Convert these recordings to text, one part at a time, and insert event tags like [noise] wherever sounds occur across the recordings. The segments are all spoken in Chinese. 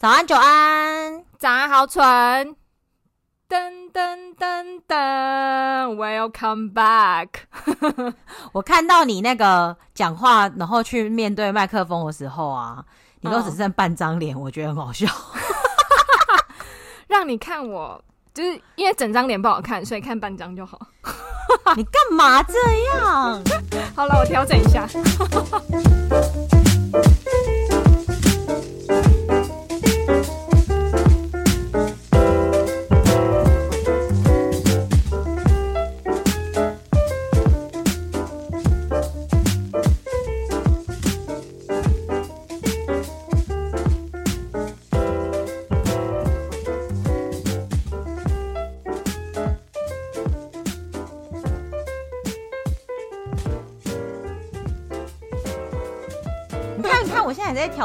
早安，久安，早安，好蠢！噔噔噔噔，Welcome back！[laughs] 我看到你那个讲话，然后去面对麦克风的时候啊，你都只剩半张脸，oh. 我觉得很好笑。[laughs] 让你看我，就是因为整张脸不好看，所以看半张就好。[laughs] 你干嘛这样？好了，我调整一下。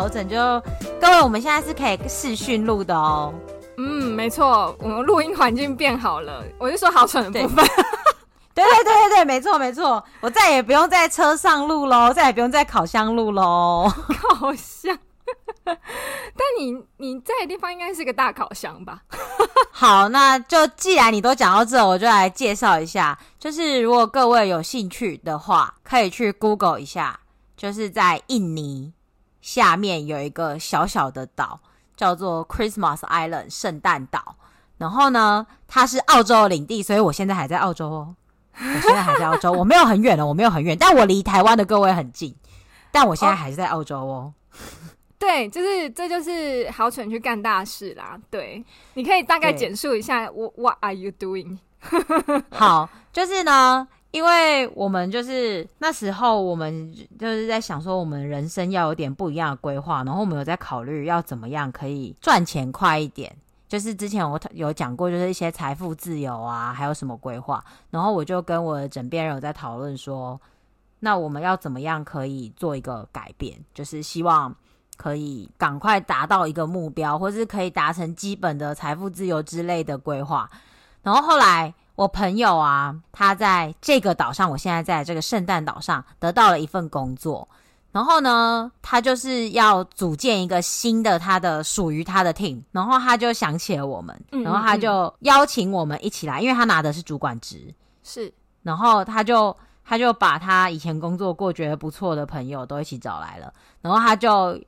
调整就，就各位，我们现在是可以视讯录的哦。嗯，没错，我们录音环境变好了。我就说好蠢的部分。对对对对对，没错没错，我再也不用在车上录喽，再也不用在烤箱录喽。[laughs] 烤箱？但你你在的地方应该是个大烤箱吧？[laughs] 好，那就既然你都讲到这，我就来介绍一下。就是如果各位有兴趣的话，可以去 Google 一下，就是在印尼。下面有一个小小的岛，叫做 Christmas Island 圣诞岛。然后呢，它是澳洲的领地，所以我现在还在澳洲哦。我现在还在澳洲，[laughs] 我没有很远了，我没有很远，但我离台湾的各位很近。但我现在还是在澳洲哦。对，就是这就是好蠢去干大事啦。对，你可以大概简述一下我 What are you doing？好，就是呢。因为我们就是那时候，我们就是在想说，我们人生要有点不一样的规划，然后我们有在考虑要怎么样可以赚钱快一点。就是之前我有讲过，就是一些财富自由啊，还有什么规划。然后我就跟我的枕边人有在讨论说，那我们要怎么样可以做一个改变，就是希望可以赶快达到一个目标，或是可以达成基本的财富自由之类的规划。然后后来。我朋友啊，他在这个岛上，我现在在这个圣诞岛上得到了一份工作，然后呢，他就是要组建一个新的他的属于他的 team，然后他就想起了我们，然后他就邀请我们一起来，因为他拿的是主管职，是，然后他就他就把他以前工作过觉得不错的朋友都一起找来了，然后他就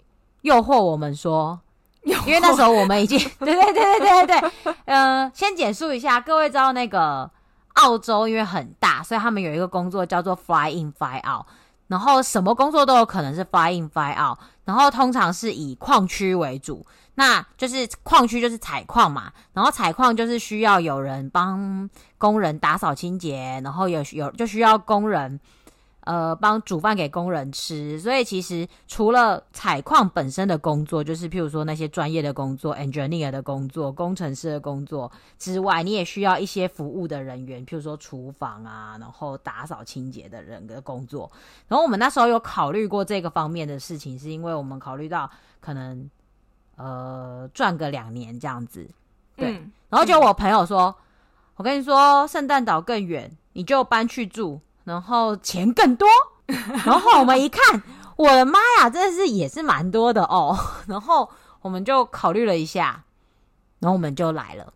诱惑我们说。[laughs] 因为那时候我们已经对对对对对对。对，[laughs] 呃，先简述一下，各位知道那个澳洲因为很大，所以他们有一个工作叫做 fly in fly out，然后什么工作都有可能是 fly in fly out，然后通常是以矿区为主，那就是矿区就是采矿嘛，然后采矿就是需要有人帮工人打扫清洁，然后有有就需要工人。呃，帮煮饭给工人吃，所以其实除了采矿本身的工作，就是譬如说那些专业的工作，engineer 的工作、工程师的工作之外，你也需要一些服务的人员，譬如说厨房啊，然后打扫清洁的人的工作。然后我们那时候有考虑过这个方面的事情，是因为我们考虑到可能呃赚个两年这样子，对。嗯、然后就我朋友说，嗯、我跟你说，圣诞岛更远，你就搬去住。然后钱更多，[laughs] 然后我们一看，我的妈呀，真的是也是蛮多的哦。[laughs] 然后我们就考虑了一下，然后我们就来了。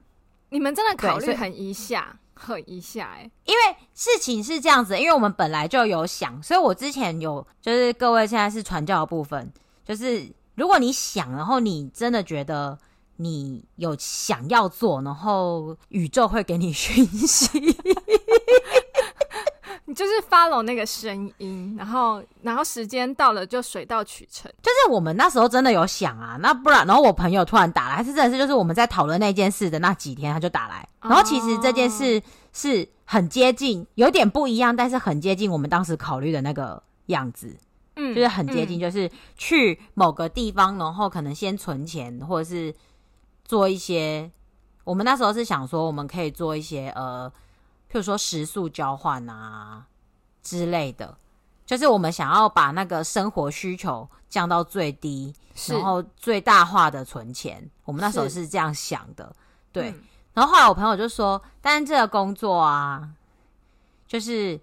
你们真的考虑很一下，很一下哎。因为事情是这样子，因为我们本来就有想，所以我之前有就是各位现在是传教的部分，就是如果你想，然后你真的觉得你有想要做，然后宇宙会给你讯息。你就是 follow 那个声音，然后，然后时间到了就水到渠成。就是我们那时候真的有想啊，那不然，然后我朋友突然打来，还是真的是就是我们在讨论那件事的那几天，他就打来。然后其实这件事是很接近，有点不一样，但是很接近我们当时考虑的那个样子。嗯，就是很接近，就是去某个地方，然后可能先存钱，或者是做一些。我们那时候是想说，我们可以做一些呃。譬如说食宿交换啊之类的，就是我们想要把那个生活需求降到最低，然后最大化的存钱。我们那时候是这样想的，是对。嗯、然后后来我朋友就说：“但是这个工作啊，就是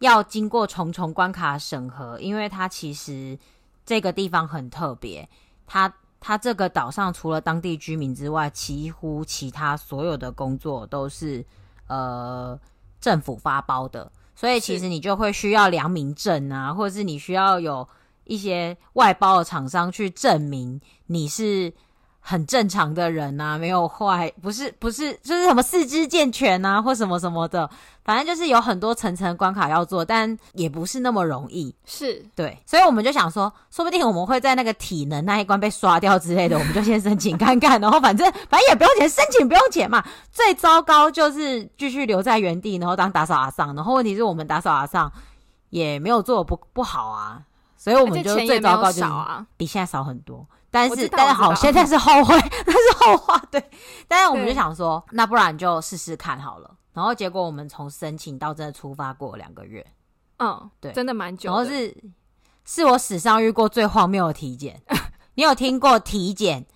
要经过重重关卡审核，因为它其实这个地方很特别，它它这个岛上除了当地居民之外，几乎其他所有的工作都是呃政府发包的，所以其实你就会需要良民证啊，或者是你需要有一些外包的厂商去证明你是。很正常的人呐、啊，没有坏，不是不是，就是什么四肢健全啊，或什么什么的，反正就是有很多层层关卡要做，但也不是那么容易。是对，所以我们就想说，说不定我们会在那个体能那一关被刷掉之类的，我们就先申请看看，然后反正反正也不用钱，申请不用钱嘛。[laughs] 最糟糕就是继续留在原地，然后当打扫阿桑，然后问题是我们打扫阿桑也没有做不不好啊，所以我们就最糟糕就是比现在少很多。但是，但是好，现在是后悔，[laughs] 那是后话。对，但是我们就想说，那不然就试试看好了。然后结果我们从申请到真的出发过两个月，嗯，对，真的蛮久的。然后是是我史上遇过最荒谬的体检。[laughs] 你有听过体检？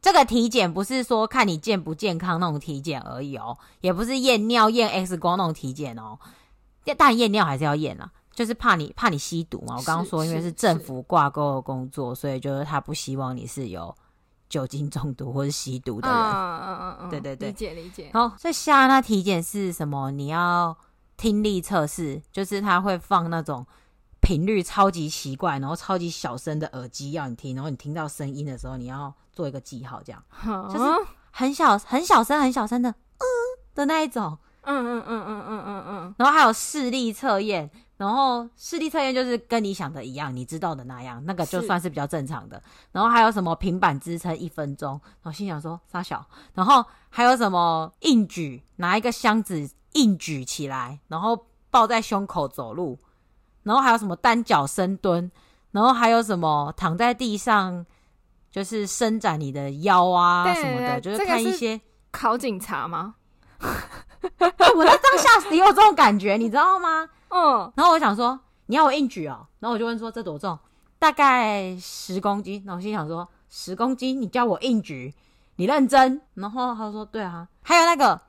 这个体检不是说看你健不健康那种体检而已哦，也不是验尿、验 X 光那种体检哦。当然验尿还是要验啊。就是怕你怕你吸毒嘛，我刚刚说因为是政府挂钩的工作，所以就是他不希望你是有酒精中毒或是吸毒的人。嗯嗯嗯嗯，对对对，理解理解。好，所以下那体检是什么？你要听力测试，就是他会放那种频率超级奇怪，然后超级小声的耳机要你听，然后你听到声音的时候，你要做一个记号，这样，嗯、就是很小很小声很小声的嗯的那一种。嗯嗯嗯嗯嗯嗯嗯。然后还有视力测验。然后视力测验就是跟你想的一样，你知道的那样，那个就算是比较正常的。然后还有什么平板支撑一分钟，然后心想说三小。然后还有什么硬举，拿一个箱子硬举起来，然后抱在胸口走路。然后还有什么单脚深蹲，然后还有什么躺在地上，就是伸展你的腰啊什么的，就是看一些、考警察吗？[laughs] 我在当下也有这种感觉，你知道吗？嗯，然后我想说，你要我硬举哦，然后我就问说，这多重？大概十公斤。然后我心想说，十公斤，你叫我硬举，你认真？然后他说，对啊。还有那个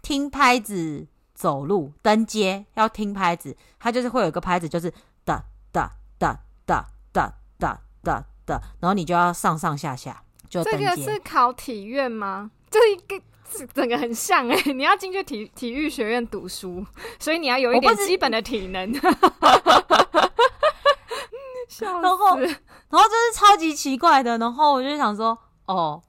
听拍子走路登阶要听拍子，他就是会有一个拍子，就是哒哒哒哒哒哒哒哒，然后你就要上上下下就。这个是考体院吗？这一个。[laughs] 整个很像哎、欸，[laughs] 你要进去体体育学院读书，所以你要有一点基本的体能。[laughs] 然后，然后这是超级奇怪的，然后我就想说，哦，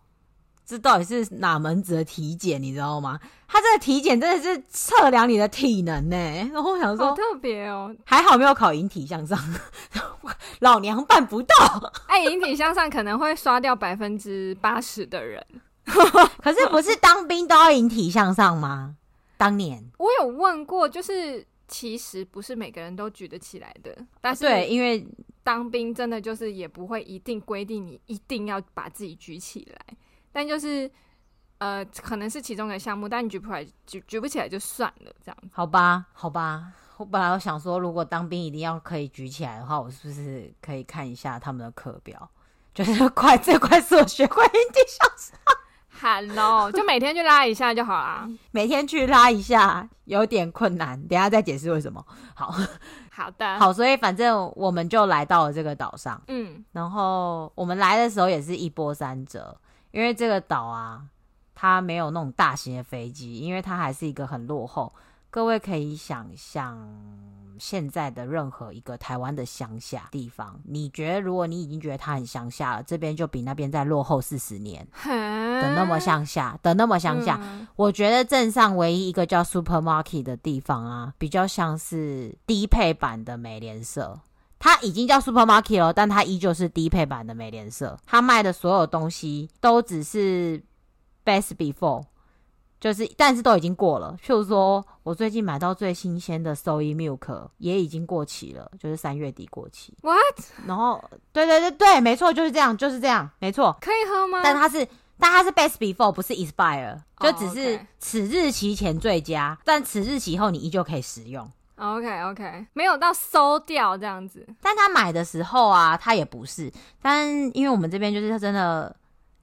这到底是哪门子的体检，你知道吗？他这个体检真的是测量你的体能呢、欸。然后我想说，好特别哦，还好没有考引体向上，老娘办不到。哎，引体向上可能会刷掉百分之八十的人。[laughs] 可是不是当兵都要引体向上吗？当年我有问过，就是其实不是每个人都举得起来的。但是对，因为当兵真的就是也不会一定规定你一定要把自己举起来，但就是呃，可能是其中的项目，但你举不起来，举举不起来就算了，这样。好吧，好吧。我本来我想说，如果当兵一定要可以举起来的话，我是不是可以看一下他们的课表？就是快最快速学会引体向上。Hello，[laughs] 就每天去拉一下就好啦。每天去拉一下有点困难，等下再解释为什么。好，好的，[laughs] 好，所以反正我们就来到了这个岛上。嗯，然后我们来的时候也是一波三折，因为这个岛啊，它没有那种大型的飞机，因为它还是一个很落后。各位可以想象。现在的任何一个台湾的乡下地方，你觉得如果你已经觉得它很乡下了，这边就比那边再落后四十年的那么乡下，的那么乡下。嗯、我觉得镇上唯一一个叫 Supermarket 的地方啊，比较像是低配版的美联社。它已经叫 Supermarket 了，但它依旧是低配版的美联社。它卖的所有东西都只是 Best Before。就是，但是都已经过了。譬如说，我最近买到最新鲜的 Soy Milk 也已经过期了，就是三月底过期。What？然后，对对对对，没错，就是这样，就是这样，没错。可以喝吗？但它是，但它是 Best Before，不是 Expire，就只是此日期前最佳，oh. 但此日期后你依旧可以食用。OK OK，没有到馊掉这样子。但他买的时候啊，他也不是。但因为我们这边就是他真的。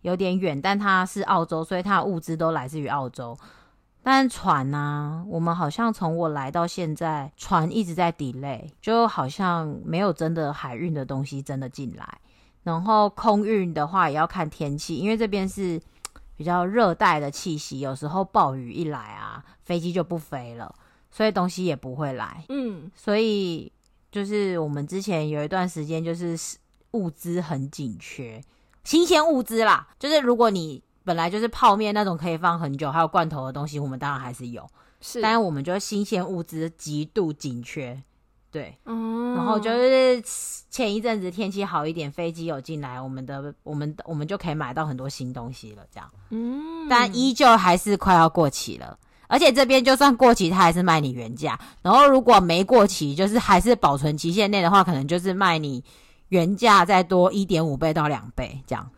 有点远，但它是澳洲，所以它的物资都来自于澳洲。但船呢、啊，我们好像从我来到现在，船一直在 delay，就好像没有真的海运的东西真的进来。然后空运的话也要看天气，因为这边是比较热带的气息，有时候暴雨一来啊，飞机就不飞了，所以东西也不会来。嗯，所以就是我们之前有一段时间就是物资很紧缺，新鲜物资啦，就是如果你本来就是泡面那种可以放很久，还有罐头的东西，我们当然还是有，是，但是我们就新鲜物资极度紧缺。对，嗯，然后就是前一阵子天气好一点，飞机有进来，我们的我们我们就可以买到很多新东西了，这样，嗯，但依旧还是快要过期了，而且这边就算过期，它还是卖你原价，然后如果没过期，就是还是保存期限内的话，可能就是卖你原价再多一点五倍到两倍这样，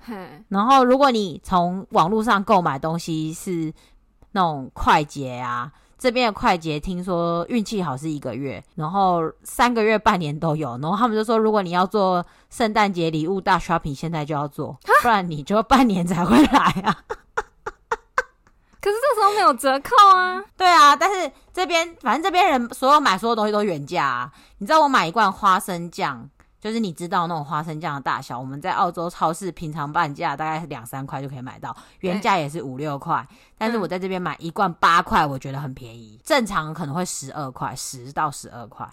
然后如果你从网络上购买东西是那种快捷啊。这边的快捷听说运气好是一个月，然后三个月、半年都有。然后他们就说，如果你要做圣诞节礼物大 shopping，现在就要做，不然你就半年才会来啊。可是这时候没有折扣啊。对啊，但是这边反正这边人所有买所有东西都原价啊。你知道我买一罐花生酱。就是你知道那种花生酱的大小，我们在澳洲超市平常半价大概两三块就可以买到，原价也是五六块。但是我在这边买一罐八块，我觉得很便宜。正常可能会十二块，十到十二块，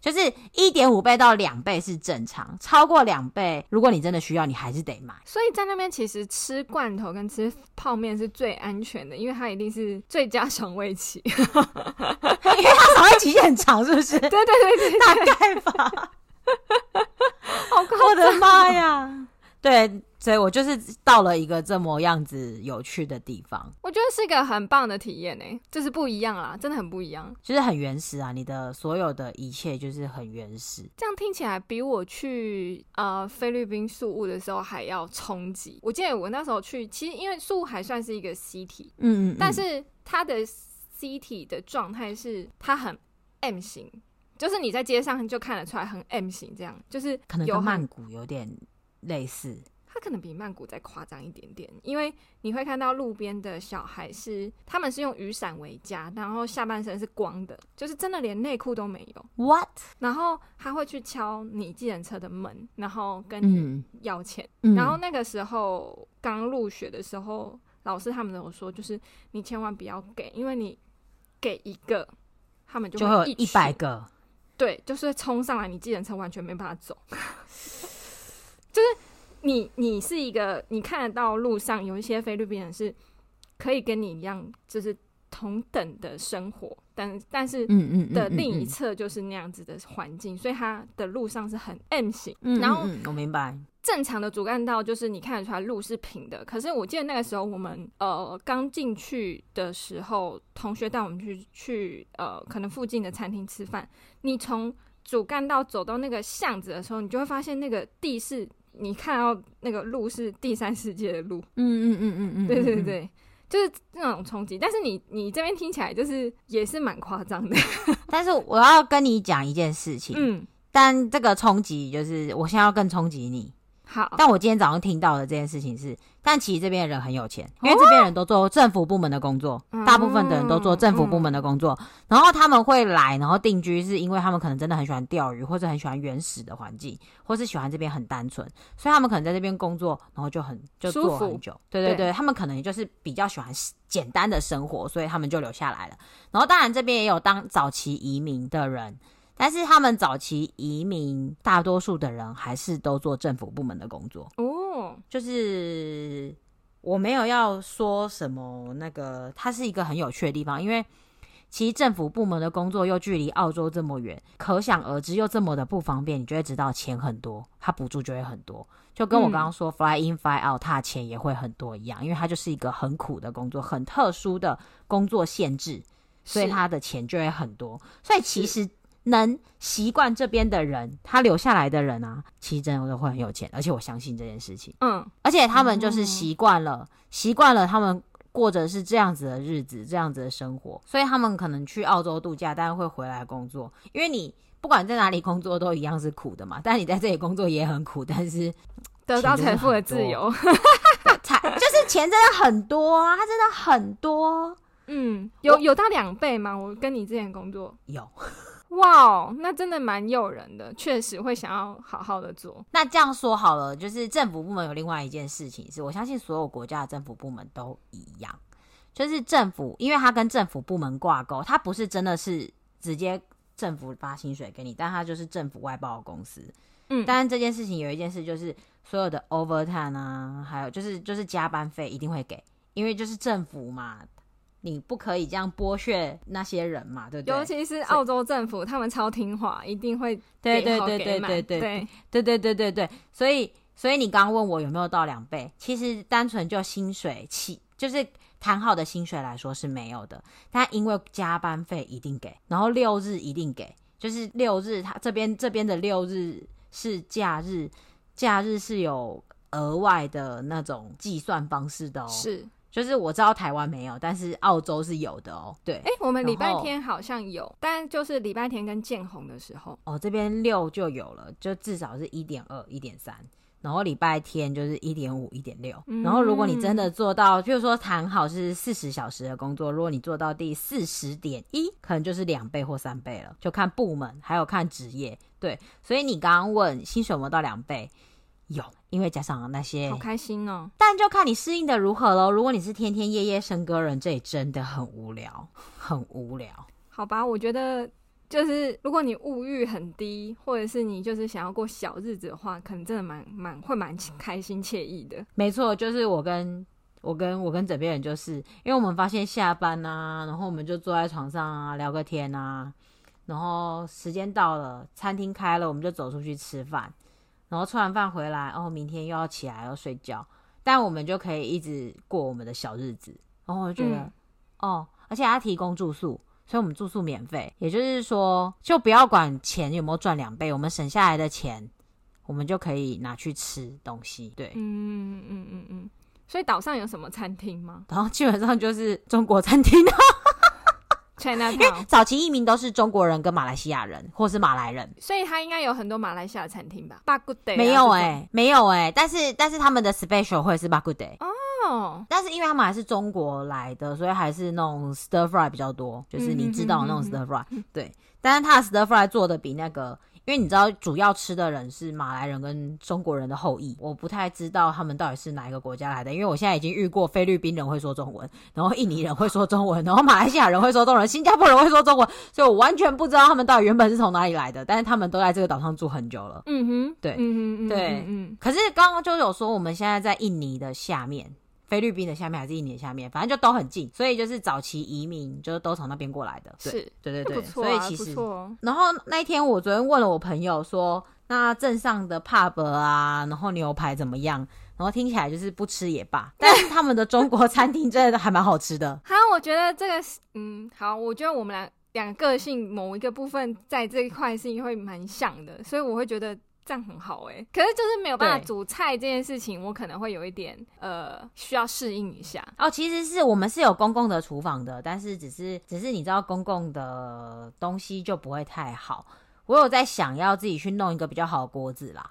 就是一点五倍到两倍是正常，超过两倍，如果你真的需要，你还是得买。所以在那边其实吃罐头跟吃泡面是最安全的，因为它一定是最佳赏味期，[laughs] 因为它赏味期很长，是不是？对对对对对，[laughs] 大概吧。好我的妈呀！[laughs] 对，所以我就是到了一个这么样子有趣的地方，我觉得是一个很棒的体验呢，就是不一样啦，真的很不一样，就是很原始啊，你的所有的一切就是很原始。这样听起来比我去呃菲律宾宿务的时候还要冲击。我记得我那时候去，其实因为宿务还算是一个 city，嗯，嗯嗯，但是它的 city 的状态是它很 M 型。就是你在街上就看得出来很 M 型，这样就是可能跟曼谷有点类似，它可能比曼谷再夸张一点点，因为你会看到路边的小孩是他们是用雨伞为家，然后下半身是光的，就是真的连内裤都没有。What？然后他会去敲你计程车的门，然后跟你要钱。嗯、然后那个时候刚入学的时候，老师他们都有说，就是你千万不要给，因为你给一个，他们就会就会有一百个。对，就是冲上来，你计程车完全没办法走。就是你，你是一个，你看得到路上有一些菲律宾人是可以跟你一样，就是同等的生活，但但是嗯嗯的另一侧就是那样子的环境，所以他的路上是很 M 型。然后我明白。正常的主干道就是你看得出来路是平的，可是我记得那个时候我们呃刚进去的时候，同学带我们去去呃可能附近的餐厅吃饭。你从主干道走到那个巷子的时候，你就会发现那个地是你看到那个路是第三世界的路。嗯嗯嗯嗯嗯，对对对，就是那种冲击。但是你你这边听起来就是也是蛮夸张的。[laughs] 但是我要跟你讲一件事情，嗯，但这个冲击就是我现在要更冲击你。好，但我今天早上听到的这件事情是，但其实这边的人很有钱，因为这边人都做政府部门的工作，哦、大部分的人都做政府部门的工作，嗯、然后他们会来，然后定居，是因为他们可能真的很喜欢钓鱼，或者很喜欢原始的环境，或是喜欢这边很单纯，所以他们可能在这边工作，然后就很就做很久，对对对，对他们可能就是比较喜欢简单的生活，所以他们就留下来了。然后当然这边也有当早期移民的人。但是他们早期移民，大多数的人还是都做政府部门的工作哦。就是我没有要说什么，那个它是一个很有趣的地方，因为其实政府部门的工作又距离澳洲这么远，可想而知又这么的不方便，你就会知道钱很多，它补助就会很多。就跟我刚刚说、嗯、fly in fly out，它钱也会很多一样，因为它就是一个很苦的工作，很特殊的工作限制，所以他的钱就会很多。所以其实。能习惯这边的人，他留下来的人啊，其实真的都会很有钱，而且我相信这件事情。嗯，而且他们就是习惯了，习惯、嗯、了他们过着是这样子的日子，这样子的生活，所以他们可能去澳洲度假，但是会回来工作。因为你不管在哪里工作都一样是苦的嘛，[laughs] 但你在这里工作也很苦，但是得到财富的自由，财就是钱真的很多啊，它真的很多。嗯，有有到两倍吗？我跟你之前工作有。哇，那真的蛮诱人的，确实会想要好好的做。那这样说好了，就是政府部门有另外一件事情，是我相信所有国家的政府部门都一样，就是政府，因为它跟政府部门挂钩，它不是真的是直接政府发薪水给你，但它就是政府外包的公司。嗯，但这件事情有一件事就是所有的 overtime 啊，还有就是就是加班费一定会给，因为就是政府嘛。你不可以这样剥削那些人嘛，对不对？尤其是澳洲政府，他们超听话，一定会对对对对对对对对对对对。所以所以你刚刚问我有没有到两倍，其实单纯就薪水起，就是谈好的薪水来说是没有的。但因为加班费一定给，然后六日一定给，就是六日他这边这边的六日是假日，假日是有额外的那种计算方式的哦。是。就是我知道台湾没有，但是澳洲是有的哦。对，哎、欸，我们礼拜天好像有，但就是礼拜天跟建红的时候，哦，这边六就有了，就至少是一点二、一点三，然后礼拜天就是一点五、一点六。然后如果你真的做到，譬如说谈好是四十小时的工作，如果你做到第四十点一，可能就是两倍或三倍了，就看部门还有看职业。对，所以你刚刚问薪水有没有到两倍？有，因为加上那些，好开心哦。但就看你适应的如何喽。如果你是天天夜夜笙歌人，这也真的很无聊，[laughs] 很无聊。好吧，我觉得就是如果你物欲很低，或者是你就是想要过小日子的话，可能真的蛮蛮会蛮开心惬意的。没错，就是我跟我跟我跟枕边人，就是因为我们发现下班啊，然后我们就坐在床上啊聊个天啊，然后时间到了，餐厅开了，我们就走出去吃饭。然后吃完饭回来，哦，明天又要起来要睡觉，但我们就可以一直过我们的小日子。然后我就觉得，嗯、哦，而且他提供住宿，所以我们住宿免费。也就是说，就不要管钱有没有赚两倍，我们省下来的钱，我们就可以拿去吃东西。对，嗯嗯嗯嗯嗯。所以岛上有什么餐厅吗？然后基本上就是中国餐厅啊。因为早期移民都是中国人跟马来西亚人，或是马来人，所以他应该有很多马来西亚餐厅吧？B a g u d a y 没有哎、欸，没有哎、欸，但是但是他们的 special 会是 Bak Kut Teh 哦，但是因为他们还是中国来的，所以还是那种 stir fry 比较多，就是你知道的那种 stir fry，、嗯、对，但是他的 stir fry 做的比那个。因为你知道，主要吃的人是马来人跟中国人的后裔，我不太知道他们到底是哪一个国家来的。因为我现在已经遇过菲律宾人会说中文，然后印尼人会说中文，然后马来西亚人会说中文，新加坡人会说中文，所以我完全不知道他们到底原本是从哪里来的。但是他们都在这个岛上住很久了。嗯哼，对，嗯哼，对，嗯。可是刚刚就有说，我们现在在印尼的下面。菲律宾的下面还是印尼的下面，反正就都很近，所以就是早期移民就是都从那边过来的。是，对对对，啊、所以其实，然后那一天我昨天问了我朋友说，那镇上的 pub 啊，然后牛排怎么样？然后听起来就是不吃也罢，[laughs] 但是他们的中国餐厅真的还蛮好吃的。好，我觉得这个是，嗯，好，我觉得我们俩两个个性某一个部分在这一块是会蛮像的，所以我会觉得。这样很好哎、欸，可是就是没有办法煮菜这件事情，我可能会有一点呃需要适应一下哦。其实是我们是有公共的厨房的，但是只是只是你知道公共的东西就不会太好。我有在想要自己去弄一个比较好的锅子啦，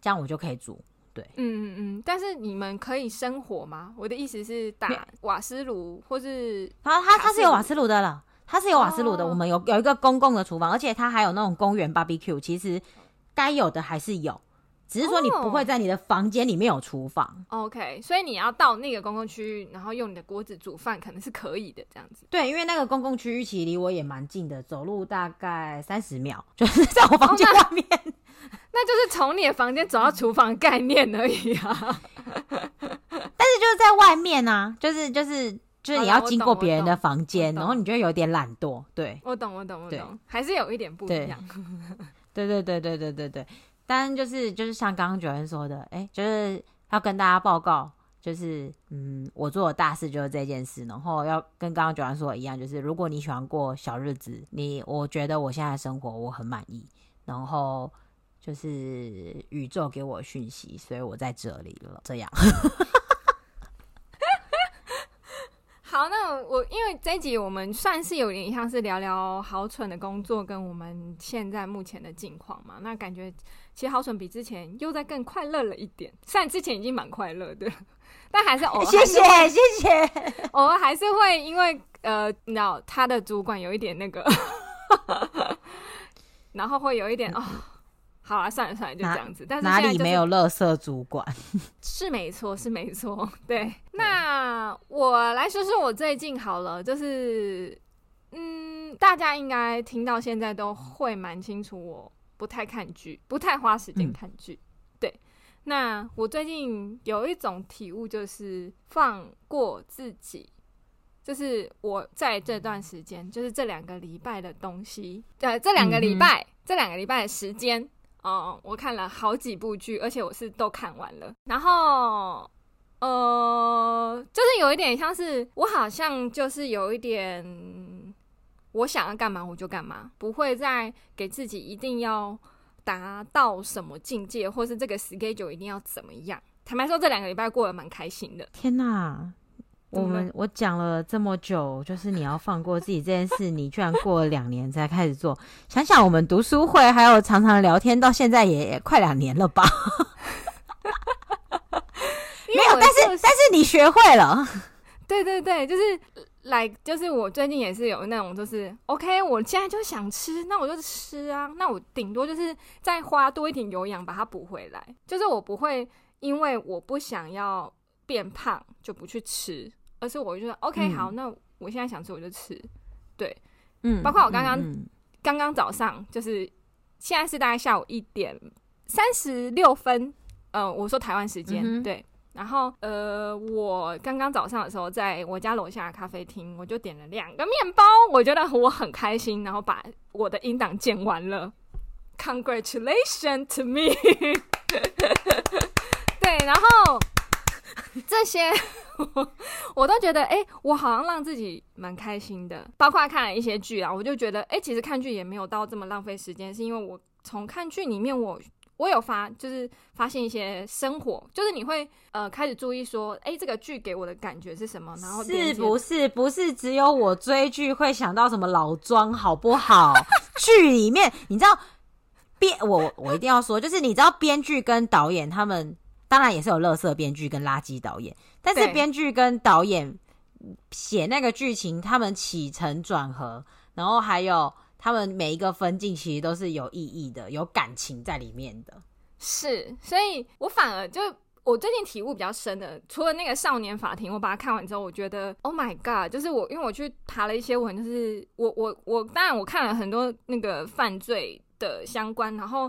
这样我就可以煮。对，嗯嗯嗯。但是你们可以生火吗？我的意思是打瓦斯炉或是它它它是有瓦斯炉的了，它是有瓦斯炉的。哦、我们有有一个公共的厨房，而且它还有那种公园 barbecue。其实。该有的还是有，只是说你不会在你的房间里面有厨房。Oh, OK，所以你要到那个公共区域，然后用你的锅子煮饭，可能是可以的这样子。对，因为那个公共区域其实离我也蛮近的，走路大概三十秒，就是在我房间外面。Oh, 那，那就是从你的房间走到厨房的概念而已啊。[laughs] 但是就是在外面啊，就是就是就是你要经过别人的房间，然后你就会有点懒惰。对，我懂，我懂，我懂，还是有一点不一样。对对对对对对对，但就是就是像刚刚九恩说的，哎，就是要跟大家报告，就是嗯，我做的大事就是这件事，然后要跟刚刚九恩说的一样，就是如果你喜欢过小日子，你我觉得我现在生活我很满意，然后就是宇宙给我讯息，所以我在这里了，这样。好，因为这一集我们算是有点像是聊聊好蠢的工作跟我们现在目前的境况嘛。那感觉其实好蠢比之前又在更快乐了一点，虽然之前已经蛮快乐的，但还是偶尔谢谢谢谢，[laughs] 偶尔还是会因为呃，你知道他的主管有一点那个，[laughs] 然后会有一点哦，好啊，算了算了，就这样子。但是哪里没有乐色主管？[laughs] 是没错，是没错。对，那我来说说我最近好了，就是嗯，大家应该听到现在都会蛮清楚，我不太看剧，不太花时间看剧。嗯、对，那我最近有一种体悟，就是放过自己。就是我在这段时间，就是这两个礼拜的东西，呃，这两个礼拜，嗯、这两个礼拜的时间，哦、我看了好几部剧，而且我是都看完了。然后，呃，就是有一点像是我好像就是有一点，我想要干嘛我就干嘛，不会再给自己一定要达到什么境界，或是这个 schedule 一定要怎么样。坦白说，这两个礼拜过得蛮开心的。天哪！我们我讲了这么久，就是你要放过自己这件事，你居然过了两年才开始做。想想我们读书会还有常常聊天，到现在也，也快两年了吧？[laughs] 没有，但是但是你学会了。[laughs] 对对对，就是来，like, 就是我最近也是有那种，就是 OK，我现在就想吃，那我就吃啊。那我顶多就是再花多一点有氧把它补回来，就是我不会因为我不想要变胖就不去吃。而是我就说，OK，嗯、好，那我现在想吃我就吃，对，嗯，包括我刚刚刚刚早上，就是现在是大概下午一点三十六分，呃，我说台湾时间，嗯、对，然后呃，我刚刚早上的时候，在我家楼下的咖啡厅，我就点了两个面包，我觉得我很开心，然后把我的音档剪完了，Congratulations to me，[laughs] 对，然后 [laughs] 这些。[laughs] 我我都觉得，哎、欸，我好像让自己蛮开心的。包括看了一些剧啊，我就觉得，哎、欸，其实看剧也没有到这么浪费时间，是因为我从看剧里面我，我我有发，就是发现一些生活，就是你会呃开始注意说，哎、欸，这个剧给我的感觉是什么？然后是不是不是只有我追剧会想到什么老庄好不好？[laughs] 剧里面你知道编我我一定要说，就是你知道编剧跟导演他们。当然也是有垃圾编剧跟垃圾导演，但是编剧跟导演写那个剧情，他们起承转合，然后还有他们每一个分镜，其实都是有意义的，有感情在里面的。是，所以我反而就我最近体悟比较深的，除了那个《少年法庭》，我把它看完之后，我觉得 Oh my God，就是我因为我去爬了一些文，就是我我我当然我看了很多那个犯罪的相关，然后。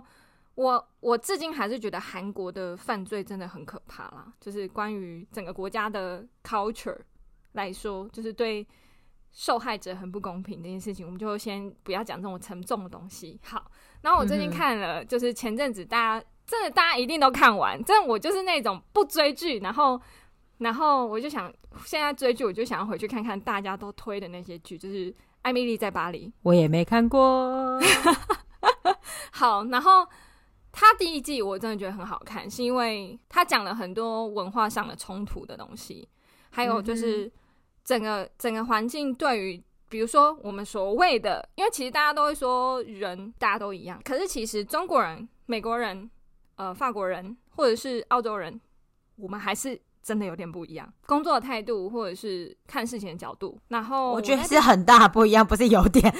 我我至今还是觉得韩国的犯罪真的很可怕啦，就是关于整个国家的 culture 来说，就是对受害者很不公平这件事情，我们就先不要讲这种沉重的东西。好，然后我最近看了，就是前阵子大家真的大家一定都看完，真的我就是那种不追剧，然后然后我就想现在追剧，我就想要回去看看大家都推的那些剧，就是《艾米丽在巴黎》，我也没看过。[laughs] 好，然后。他第一季我真的觉得很好看，是因为他讲了很多文化上的冲突的东西，还有就是整个整个环境对于，比如说我们所谓的，因为其实大家都会说人大家都一样，可是其实中国人、美国人、呃法国人或者是澳洲人，我们还是真的有点不一样，工作的态度或者是看事情的角度，然后我觉得是很大不一样，不是有点。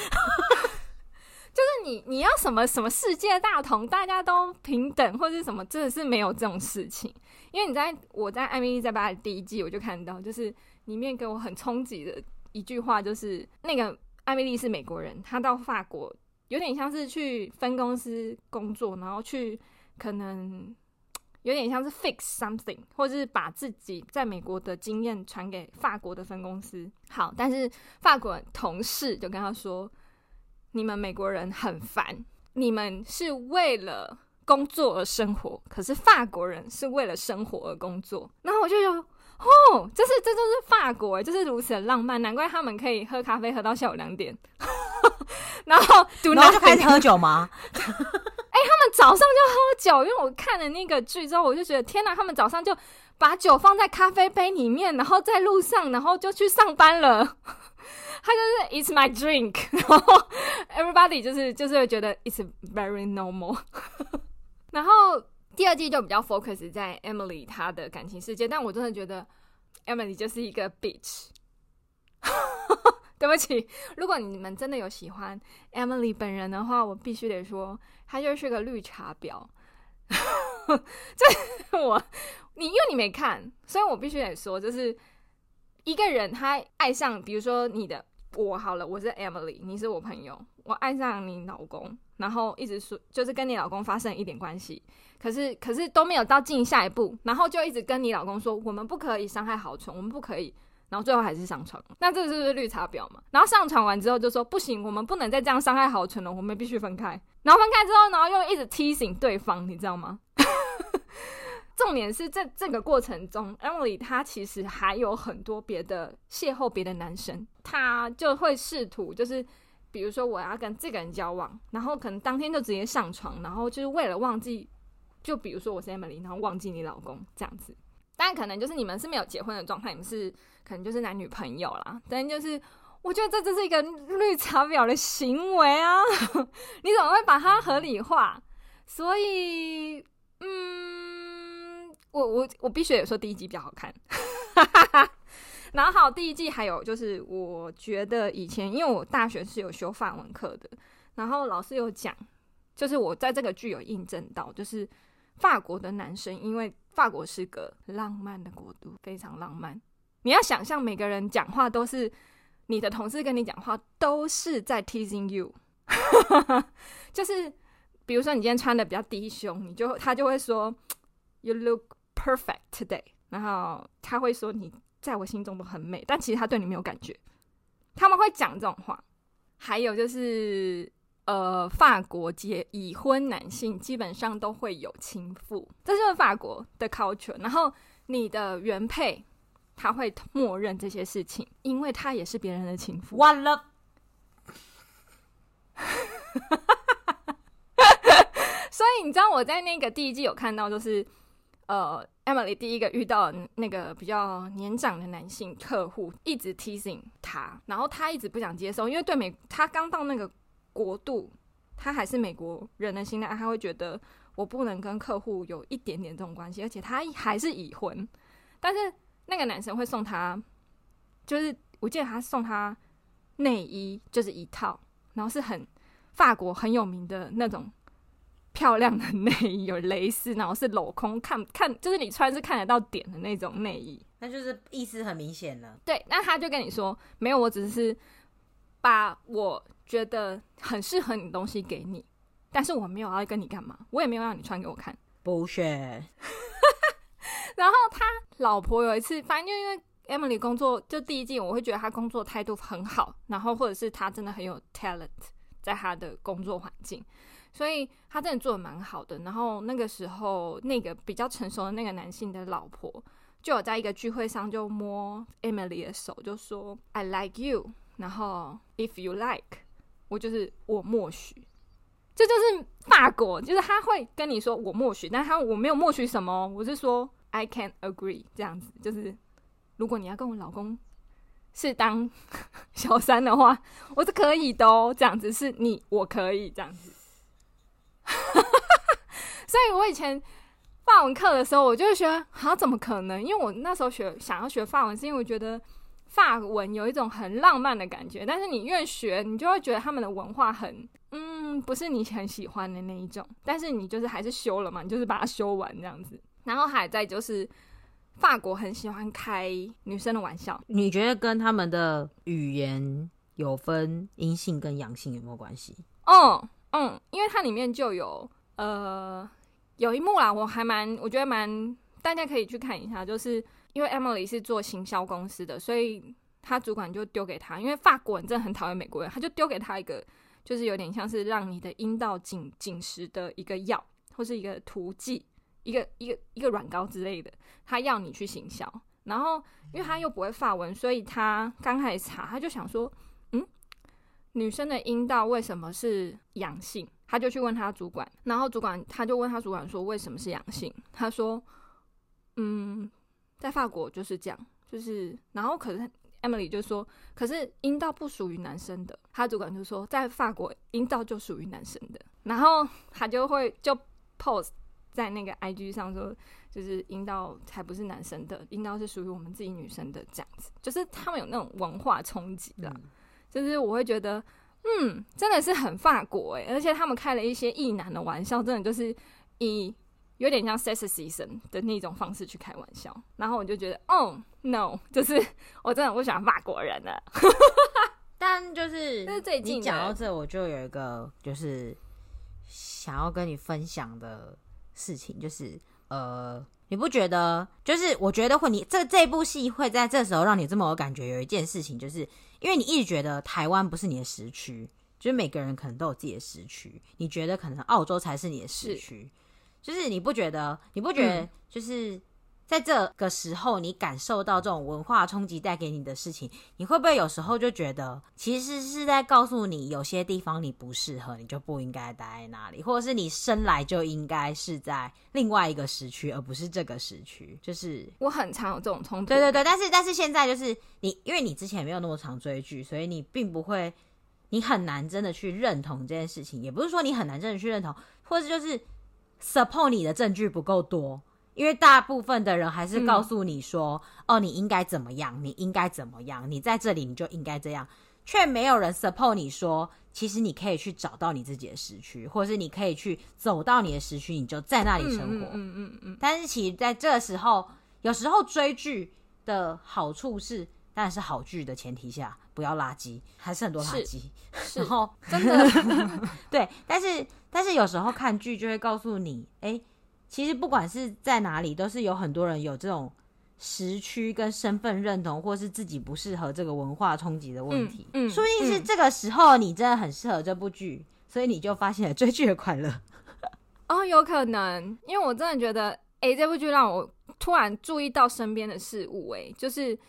就是你，你要什么什么世界大同，大家都平等，或者是什么，真的是没有这种事情。因为你在我在《艾米丽在巴黎》第一季，我就看到，就是里面给我很冲击的一句话，就是那个艾米丽是美国人，她到法国有点像是去分公司工作，然后去可能有点像是 fix something，或者是把自己在美国的经验传给法国的分公司。好，但是法国同事就跟他说。你们美国人很烦，你们是为了工作而生活，可是法国人是为了生活而工作。然后我就说，哦，这是这就是法国，就是如此的浪漫，难怪他们可以喝咖啡喝到下午两点。[laughs] 然后，然后就开始喝酒吗？[laughs] 哎、欸，他们早上就喝酒，因为我看了那个剧之后，我就觉得天哪，他们早上就把酒放在咖啡杯里面，然后在路上，然后就去上班了。[laughs] 他就是 It's my drink，[laughs] 然后 everybody 就是就是会觉得 It's very normal。[laughs] 然后第二季就比较 focus 在 Emily 她的感情世界，但我真的觉得 Emily 就是一个 bitch，对不起，如果你们真的有喜欢 Emily 本人的话，我必须得说，她就是个绿茶婊。这我你因为你没看，所以我必须得说，就是一个人他爱上，比如说你的我好了，我是 Emily，你是我朋友，我爱上你老公，然后一直说就是跟你老公发生一点关系，可是可是都没有到进下一步，然后就一直跟你老公说，我们不可以伤害好纯，我们不可以。然后最后还是上床，那这是不是绿茶婊嘛？然后上床完之后就说不行，我们不能再这样伤害豪纯了，我们必须分开。然后分开之后，然后又一直提醒对方，你知道吗？重点是这这个过程中，Emily 她其实还有很多别的邂逅别的男生，她就会试图就是，比如说我要跟这个人交往，然后可能当天就直接上床，然后就是为了忘记，就比如说我是 Emily，然后忘记你老公这样子。但可能就是你们是没有结婚的状态，你们是可能就是男女朋友啦。但就是我觉得这就是一个绿茶婊的行为啊！[laughs] 你怎么会把它合理化？所以，嗯，我我我必须得说第一季比较好看。[laughs] 然后好，第一季还有就是，我觉得以前因为我大学是有修法文课的，然后老师有讲，就是我在这个剧有印证到，就是法国的男生因为。法国是个浪漫的国度，非常浪漫。你要想象每个人讲话都是你的同事跟你讲话都是在 teasing you，[laughs] 就是比如说你今天穿的比较低胸，你就他就会说 you look perfect today，然后他会说你在我心中都很美，但其实他对你没有感觉。他们会讲这种话，还有就是。呃，法国结已婚男性基本上都会有情妇，这就是法国的 culture。然后你的原配他会默认这些事情，因为他也是别人的情妇。完了，所以你知道我在那个第一季有看到，就是呃，Emily 第一个遇到那个比较年长的男性客户，一直 teasing 他，然后他一直不想接受，因为对美他刚到那个。国度，他还是美国人的心态，他会觉得我不能跟客户有一点点这种关系，而且他还是已婚。但是那个男生会送他，就是我记得他送他内衣，就是一套，然后是很法国很有名的那种漂亮的内衣，有蕾丝，然后是镂空，看看就是你穿是看得到点的那种内衣，那就是意思很明显了。对，那他就跟你说，没有，我只是把我。觉得很适合你的东西给你，但是我没有要跟你干嘛，我也没有让你穿给我看。bullshit。[laughs] 然后他老婆有一次，反正就因为 Emily 工作，就第一季我会觉得他工作态度很好，然后或者是他真的很有 talent 在他的工作环境，所以他真的做的蛮好的。然后那个时候，那个比较成熟的那个男性的老婆就有在一个聚会上就摸 Emily 的手，就说 I like you，然后 If you like。我就是我默许，这就是法国，就是他会跟你说我默许，但他我没有默许什么，我是说 I can agree 这样子，就是如果你要跟我老公是当 [laughs] 小三的话，我是可以的哦，这样子是你我可以这样子，[laughs] 所以我以前法文课的时候，我就会觉得啊，怎么可能？因为我那时候学想要学法文，是因为我觉得。法文有一种很浪漫的感觉，但是你越学，你就会觉得他们的文化很，嗯，不是你很喜欢的那一种。[laughs] 但是你就是还是修了嘛，你就是把它修完这样子。然后还在就是法国很喜欢开女生的玩笑，你觉得跟他们的语言有分阴性跟阳性有没有关系？嗯嗯，因为它里面就有呃有一幕啦，我还蛮我觉得蛮大家可以去看一下，就是。因为 Emily 是做行销公司的，所以他主管就丢给他。因为法国人真的很讨厌美国人，他就丢给他一个，就是有点像是让你的阴道紧紧实的一个药，或是一个涂剂，一个一个一个软膏之类的。他要你去行销，然后因为他又不会法文，所以他刚开始查，他就想说，女生的阴道为什么是阳性？他就去问他主管，然后主管他就问他主管说，为什么是阳性？他说，嗯。在法国就是这样，就是然后可是 Emily 就说，可是阴道不属于男生的。他主管就说，在法国阴道就属于男生的。然后他就会就 post 在那个 IG 上说，就是阴道才不是男生的，阴道是属于我们自己女生的这样子。就是他们有那种文化冲击的，就是我会觉得，嗯，真的是很法国哎，而且他们开了一些异男的玩笑，真的就是以有点像 sexism 的那种方式去开玩笑，然后我就觉得，哦，no，就是我真的不喜欢法国人了。[laughs] 但就是，就是最近你讲到这，我就有一个就是想要跟你分享的事情，就是呃。你不觉得？就是我觉得会，你这这部戏会在这时候让你这么有感觉。有一件事情，就是因为你一直觉得台湾不是你的时区，就是每个人可能都有自己的时区。你觉得可能澳洲才是你的时区，就是你不觉得？你不觉得？就是。嗯在这个时候，你感受到这种文化冲击带给你的事情，你会不会有时候就觉得，其实是在告诉你，有些地方你不适合，你就不应该待在那里，或者是你生来就应该是在另外一个时区，而不是这个时区。就是我很常有这种冲突。对对对，但是但是现在就是你，因为你之前没有那么常追剧，所以你并不会，你很难真的去认同这件事情。也不是说你很难真的去认同，或者就是 support 你的证据不够多。因为大部分的人还是告诉你说：“嗯、哦，你应该怎么样？你应该怎么样？你在这里你就应该这样。”却没有人 support 你说：“其实你可以去找到你自己的时区，或者是你可以去走到你的时区，你就在那里生活。”嗯嗯嗯。但是其实在这个时候，有时候追剧的好处是，当然是好剧的前提下，不要垃圾，还是很多垃圾。然后真的 [laughs] 对，但是但是有时候看剧就会告诉你，哎、欸。其实不管是在哪里，都是有很多人有这种时区跟身份认同，或是自己不适合这个文化冲击的问题。嗯，说不定是这个时候你真的很适合这部剧，所以你就发现了追剧的快乐。哦，有可能，因为我真的觉得，哎、欸，这部剧让我突然注意到身边的事物。哎，就是，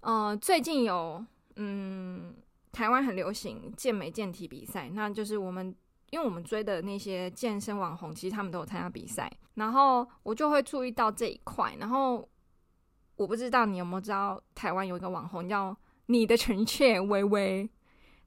呃，最近有，嗯，台湾很流行健美健体比赛，那就是我们。因为我们追的那些健身网红，其实他们都有参加比赛，然后我就会注意到这一块。然后我不知道你有没有知道，台湾有一个网红叫你的臣妾薇薇，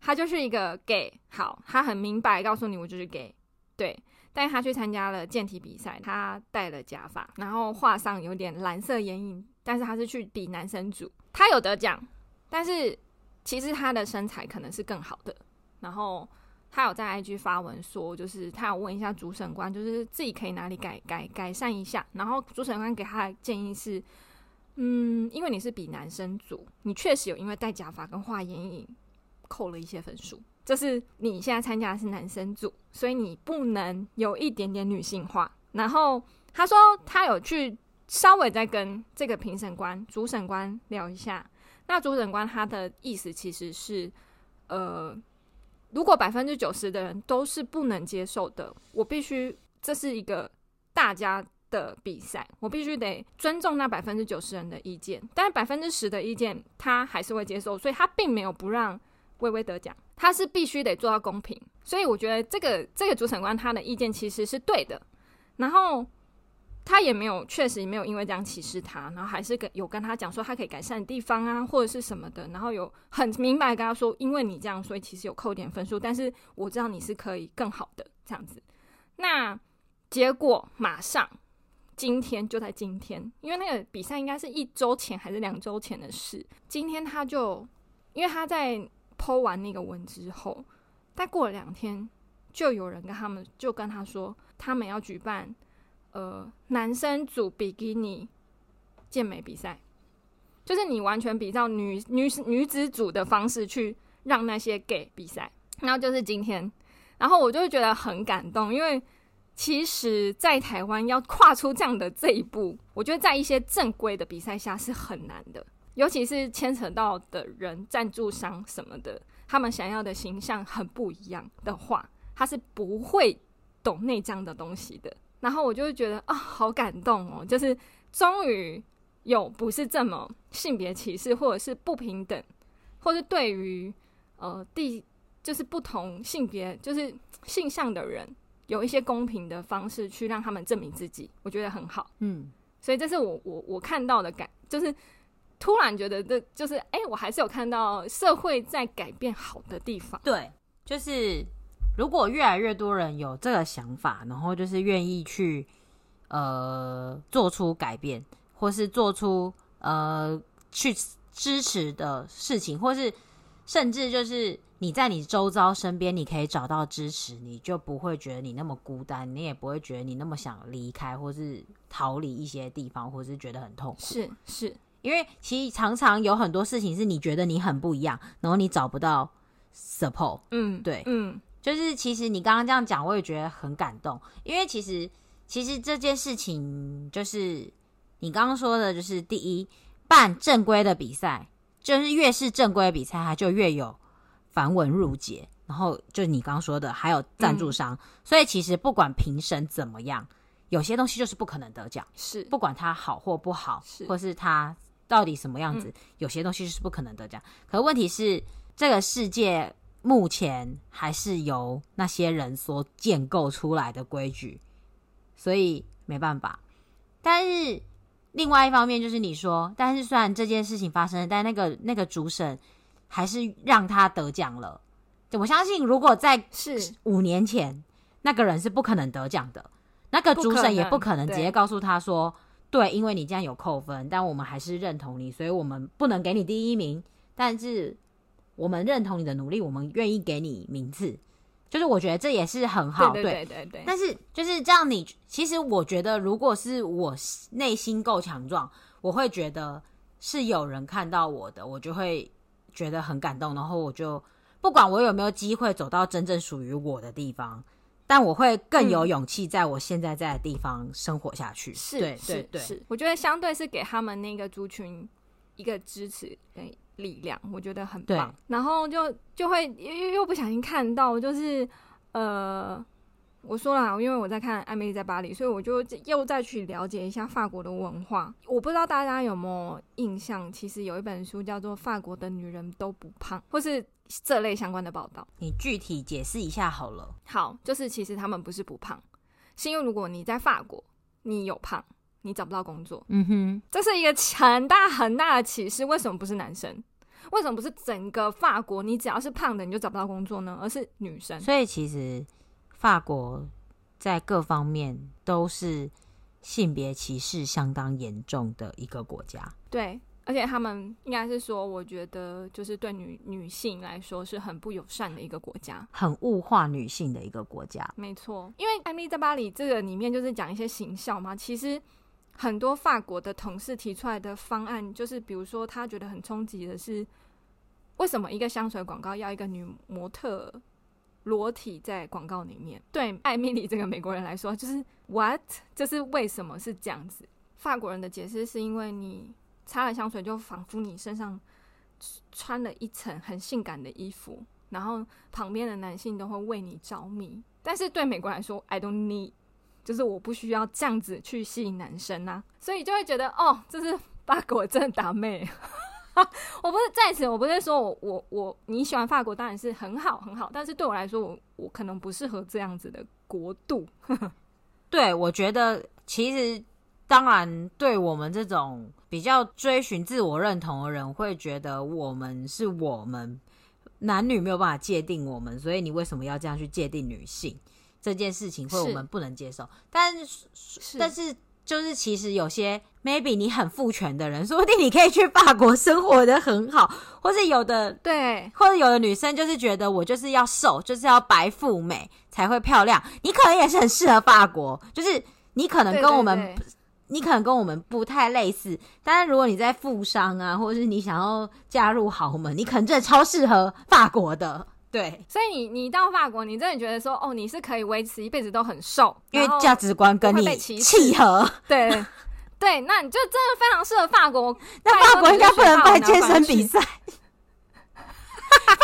他就是一个 gay。好，他很明白告诉你，我就是 gay。对，但是他去参加了健体比赛，他戴了假发，然后画上有点蓝色眼影，但是他是去比男生组，他有得奖，但是其实他的身材可能是更好的，然后。他有在 IG 发文说，就是他有问一下主审官，就是自己可以哪里改改改善一下。然后主审官给他的建议是，嗯，因为你是比男生组，你确实有因为戴假发跟画眼影扣了一些分数。就是你现在参加的是男生组，所以你不能有一点点女性化。然后他说他有去稍微再跟这个评审官、主审官聊一下。那主审官他的意思其实是，呃。如果百分之九十的人都是不能接受的，我必须，这是一个大家的比赛，我必须得尊重那百分之九十人的意见。但是百分之十的意见他还是会接受，所以他并没有不让薇薇得奖，他是必须得做到公平。所以我觉得这个这个主审官他的意见其实是对的，然后。他也没有，确实也没有因为这样歧视他，然后还是跟有跟他讲说他可以改善的地方啊，或者是什么的，然后有很明白跟他说，因为你这样，所以其实有扣点分数，但是我知道你是可以更好的这样子。那结果马上今天就在今天，因为那个比赛应该是一周前还是两周前的事，今天他就因为他在剖完那个文之后，再过了两天，就有人跟他们就跟他说，他们要举办。呃，男生组比基尼健美比赛，就是你完全比照女女女子组的方式去让那些 gay 比赛，然后就是今天，然后我就会觉得很感动，因为其实，在台湾要跨出这样的这一步，我觉得在一些正规的比赛下是很难的，尤其是牵扯到的人、赞助商什么的，他们想要的形象很不一样的话，他是不会懂内这样的东西的。然后我就会觉得啊、哦，好感动哦！就是终于有不是这么性别歧视，或者是不平等，或是对于呃第就是不同性别就是性向的人有一些公平的方式去让他们证明自己，我觉得很好。嗯，所以这是我我我看到的感，就是突然觉得这就是哎，我还是有看到社会在改变好的地方。对，就是。如果越来越多人有这个想法，然后就是愿意去呃做出改变，或是做出呃去支持的事情，或是甚至就是你在你周遭身边，你可以找到支持，你就不会觉得你那么孤单，你也不会觉得你那么想离开，或是逃离一些地方，或是觉得很痛苦。是是，因为其实常常有很多事情是你觉得你很不一样，然后你找不到 support。嗯，对，嗯，就是其实你刚刚这样讲，我也觉得很感动，因为其实其实这件事情就是你刚刚说的，就是第一，办正规的比赛。就是越是正规的比赛，它就越有繁文缛节。然后就你刚刚说的，还有赞助商，嗯、所以其实不管评审怎么样，有些东西就是不可能得奖。是，不管它好或不好，是或是它到底什么样子，嗯、有些东西就是不可能得奖。可问题是，这个世界目前还是由那些人所建构出来的规矩，所以没办法。但是。另外一方面就是你说，但是虽然这件事情发生了，但那个那个主审还是让他得奖了。我相信，如果在是五年前，那个人是不可能得奖的，那个主审也不可能直接告诉他说：“对，对，因为你这样有扣分，但我们还是认同你，所以我们不能给你第一名，但是我们认同你的努力，我们愿意给你名字。”就是我觉得这也是很好，对对对。但是就是这样你，你其实我觉得，如果是我内心够强壮，我会觉得是有人看到我的，我就会觉得很感动。然后我就不管我有没有机会走到真正属于我的地方，但我会更有勇气在我现在在的地方生活下去。是、嗯，对对对，是。我觉得相对是给他们那个族群一个支持。对。力量，我觉得很棒。然后就就会又又不小心看到，就是呃，我说了，因为我在看《艾米丽在巴黎》，所以我就又再去了解一下法国的文化。我不知道大家有没有印象，其实有一本书叫做《法国的女人都不胖》，或是这类相关的报道。你具体解释一下好了。好，就是其实他们不是不胖，是因为如果你在法国，你有胖，你找不到工作。嗯哼，这是一个很大很大的启示。为什么不是男生？为什么不是整个法国？你只要是胖的，你就找不到工作呢？而是女生。所以其实法国在各方面都是性别歧视相当严重的一个国家。对，而且他们应该是说，我觉得就是对女女性来说是很不友善的一个国家，很物化女性的一个国家。没错，因为《艾蜜莉在巴黎》这个里面就是讲一些形象嘛，其实。很多法国的同事提出来的方案，就是比如说他觉得很冲击的是，为什么一个香水广告要一个女模特裸体在广告里面？对艾米丽这个美国人来说，就是 what？就是为什么是这样子？法国人的解释是因为你擦了香水，就仿佛你身上穿了一层很性感的衣服，然后旁边的男性都会为你着迷。但是对美国来说，I don't need。就是我不需要这样子去吸引男生呐、所以就会觉得哦，这是法国真的打妹。[laughs] 我不是在此，我不是说我我我你喜欢法国当然是很好很好，但是对我来说，我我可能不适合这样子的国度。[laughs] 对，我觉得其实当然，对我们这种比较追寻自我认同的人，会觉得我们是我们男女没有办法界定我们，所以你为什么要这样去界定女性？这件事情会我们不能接受，但是，但是就是其实有些 maybe 你很父权的人，说不定你可以去法国生活的很好，或是有的对，或者有的女生就是觉得我就是要瘦，就是要白富美才会漂亮，你可能也是很适合法国，就是你可能跟我们，对对对，你可能跟我们不太类似，但是如果你在富商啊，或者是你想要嫁入豪门，你可能真的超适合法国的。对，所以你你到法国，你真的觉得说，哦，你是可以维持一辈子都很瘦，因为价值观跟你契合。对对，那你就真的非常适合法国。[laughs] 那法国应该不能办健身比赛，[laughs]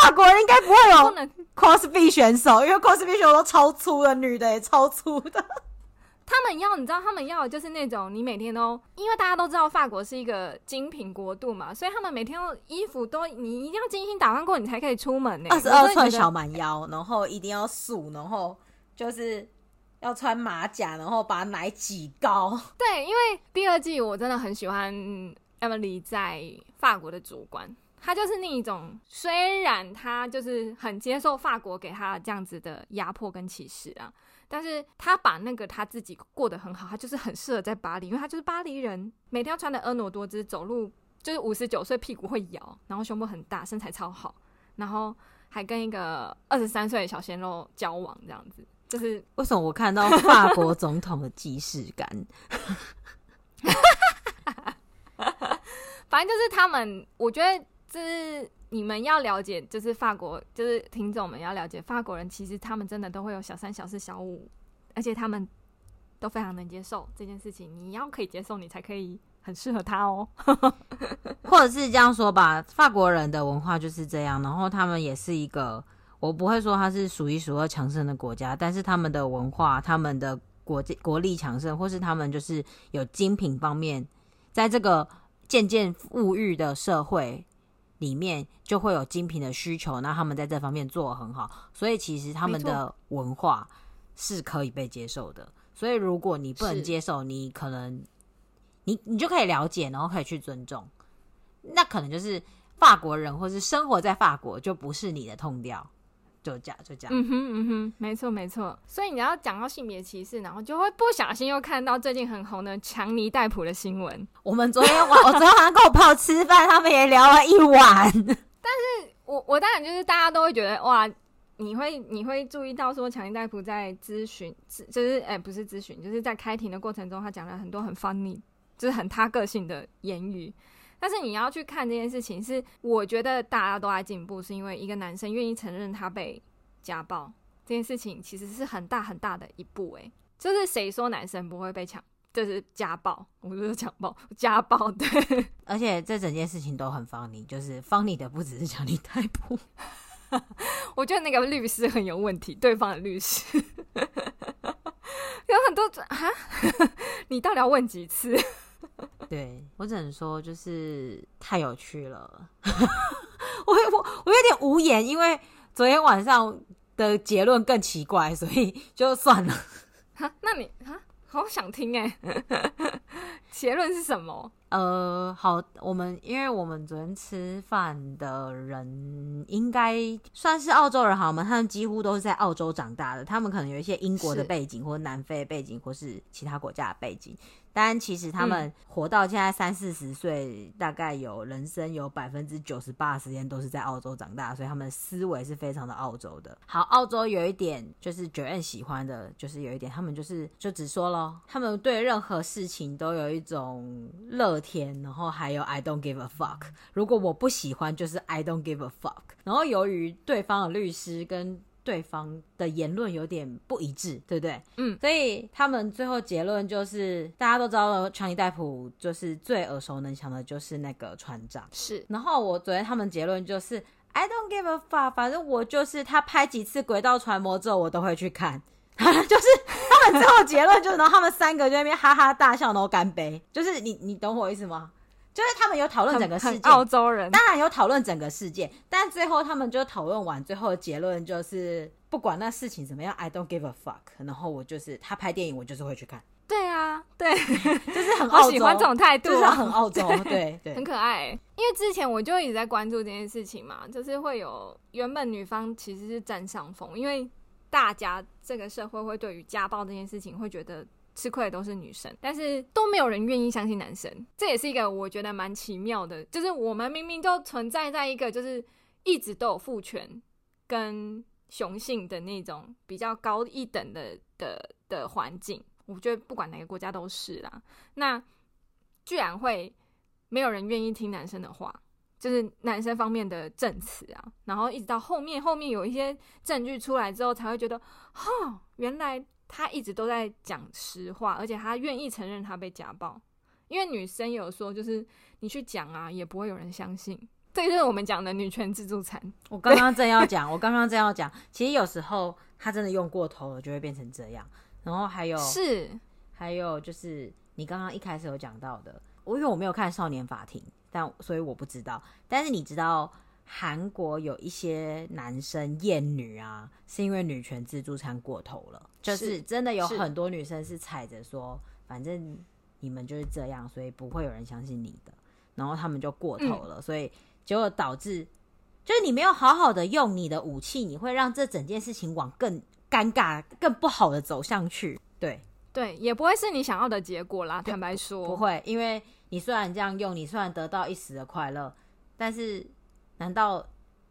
法国人应该不会有 CrossFit 选手，因为 CrossFit 选手都超粗的，女的也超粗的。他们要，你知道，他们要的就是那种你每天都，因为大家都知道法国是一个精品国度嘛，所以他们每天都衣服都你一定要精心打扮过，你才可以出门呢。二十二寸小蛮腰，然后一定要素，然后就是要穿马甲，然后把奶挤高。[laughs] 对，因为第二季我真的很喜欢 Emily 在法国的主观，她就是那一种，虽然她就是很接受法国给她这样子的压迫跟歧视啊。但是他把那个他自己过得很好，他就是很适合在巴黎，因为他就是巴黎人，每天要穿的婀娜多姿，走路就是五十九岁屁股会摇，然后胸部很大，身材超好，然后还跟一个二十三岁的小鲜肉交往，这样子，就是为什么我看到法国总统的既视感？[laughs] 反正就是他们，我觉得就是你们要了解，就是法国，就是听众们要了解法国人，其实他们真的都会有小三、小四、小五，而且他们都非常能接受这件事情。你要可以接受，你才可以很适合他哦。[laughs] 或者是这样说吧，法国人的文化就是这样，然后他们也是一个，我不会说他是数一数二强盛的国家，但是他们的文化、他们的国国力强盛，或是他们就是有精品方面，在这个。渐渐富裕的社会里面，就会有精品的需求，那他们在这方面做得很好，所以其实他们的文化是可以被接受的。所以如果你不能接受，你可能你你就可以了解，然后可以去尊重，那可能就是法国人，或是生活在法国就不是你的痛调。就这样，就这样。嗯哼，嗯哼，没错，没错。所以你要讲到性别歧视，然后就会不小心又看到最近很红的强尼戴普的新闻。我们昨天晚，[laughs] 我昨天晚上跟我朋友吃饭，他们也聊了一晚。但是我我当然就是大家都会觉得哇，你会你会注意到说强尼戴普在咨询，就是哎、欸、不是咨询，就是在开庭的过程中，他讲了很多很 funny，就是很他个性的言语。但是你要去看这件事情，是我觉得大家都在进步，是因为一个男生愿意承认他被家暴这件事情，其实是很大很大的一步。哎，就是谁说男生不会被抢，就是家暴，我不是强暴，家暴对。[laughs] 而且这整件事情都很 funny，就是 funny 的不只是强尼戴普，[laughs] 我觉得那个律师很有问题，对方的律师 [laughs] 有很多啊，你到底要问几次？[laughs] 对，我只能说，就是太有趣了，[laughs] 我我我有点无言，因为昨天晚上的结论更奇怪，所以就算了。[laughs] 哈，那你哈，好想听哎，结论是什么？呃，好，我们因为我们昨天吃饭的人应该算是澳洲人，好吗？他们几乎都是在澳洲长大的，他们可能有一些英国的背景，或南非的背景，或是其他国家的背景。但其实他们活到现在三四十岁，大概有人生有百分之九十八的时间都是在澳洲长大，所以他们思维是非常的澳洲的。好，澳洲有一点就是 Joanne 喜欢的，就是有一点他们就是就直说咯，他们对任何事情都有一种乐天，然后还有 I don't give a fuck。如果我不喜欢，就是 I don't give a fuck。然后由于对方的律师跟对方的言论有点不一致，对不对？嗯，所以他们最后结论就是，大家都知道了，强尼戴普就是最耳熟能详的，就是那个船长。是，然后我昨天他们结论就是，I don't give a fuck，反正我就是他拍几次轨道船模之后，我都会去看。[laughs] 就是他们最后结论就是，然后他们三个就在那边哈哈大笑，然后干杯。就是你，你懂我意思吗？就是他们有讨论整个事件，澳洲人当然有讨论整个事件，但最后他们就讨论完，最后的结论就是不管那事情怎么样，I don't give a fuck。然后我就是他拍电影，我就是会去看。对啊，对，[laughs] 就是很澳洲，我喜欢这种态度，就是很澳洲，对对，对，很可爱。因为之前我就一直在关注这件事情嘛，就是会有原本女方其实是占上风，因为大家这个社会会对于家暴这件事情会觉得。吃亏的都是女生，但是都没有人愿意相信男生，这也是一个我觉得蛮奇妙的。就是我们明明都存在在一个就是一直都有父权跟雄性的那种比较高一等的的的环境，我觉得不管哪个国家都是啦。那居然会没有人愿意听男生的话，就是男生方面的证词啊，然后一直到后面后面有一些证据出来之后，才会觉得，哈，原来。他一直都在讲实话，而且他愿意承认他被家暴。因为女生有说，就是你去讲啊，也不会有人相信。这就是我们讲的女权自助餐。我刚刚正要讲，我刚刚正要讲，其实有时候他真的用过头了，就会变成这样。然后还有是，还有就是你刚刚一开始有讲到的，我因为我没有看《少年法庭》，但所以我不知道。但是你知道？韩国有一些男生厌女啊，是因为女权自助餐过头了，就是真的有很多女生是踩着说，反正你们就是这样，所以不会有人相信你的，然后他们就过头了，嗯、所以结果导致就是你没有好好的用你的武器，你会让这整件事情往更尴尬、更不好的走向去。对对，也不会是你想要的结果啦。坦白说，不会，因为你虽然这样用，你虽然得到一时的快乐，但是。难道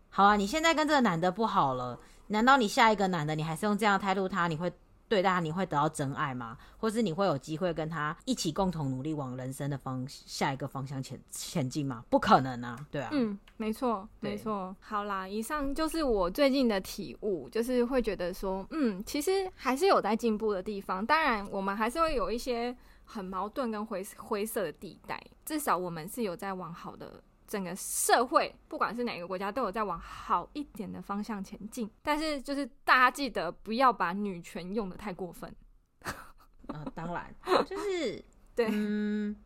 好啊，你现在跟这个男的不好了，难道你下一个男的你还是用这样的态度他，你会？对待他，你会得到真爱吗？或是你会有机会跟他一起共同努力往人生的方下一个方向前前进吗？不可能啊！对啊，嗯，没错，没错。好啦，以上就是我最近的体悟，就是会觉得说，嗯，其实还是有在进步的地方。当然，我们还是会有一些很矛盾跟灰灰色的地带，至少我们是有在往好的。整个社会，不管是哪个国家，都有在往好一点的方向前进。但是，就是大家记得不要把女权用的太过分。呃，当然，[laughs] 就是对，嗯，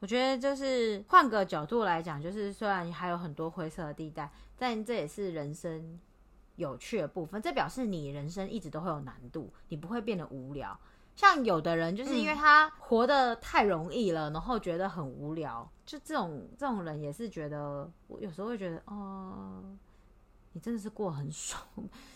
我觉得就是换个角度来讲，就是虽然还有很多灰色的地带，但这也是人生有趣的部分。这表示你人生一直都会有难度，你不会变得无聊。像有的人就是因为他活得太容易了，嗯、然后觉得很无聊。就这种这种人也是觉得，我有时候会觉得，哦，你真的是过很爽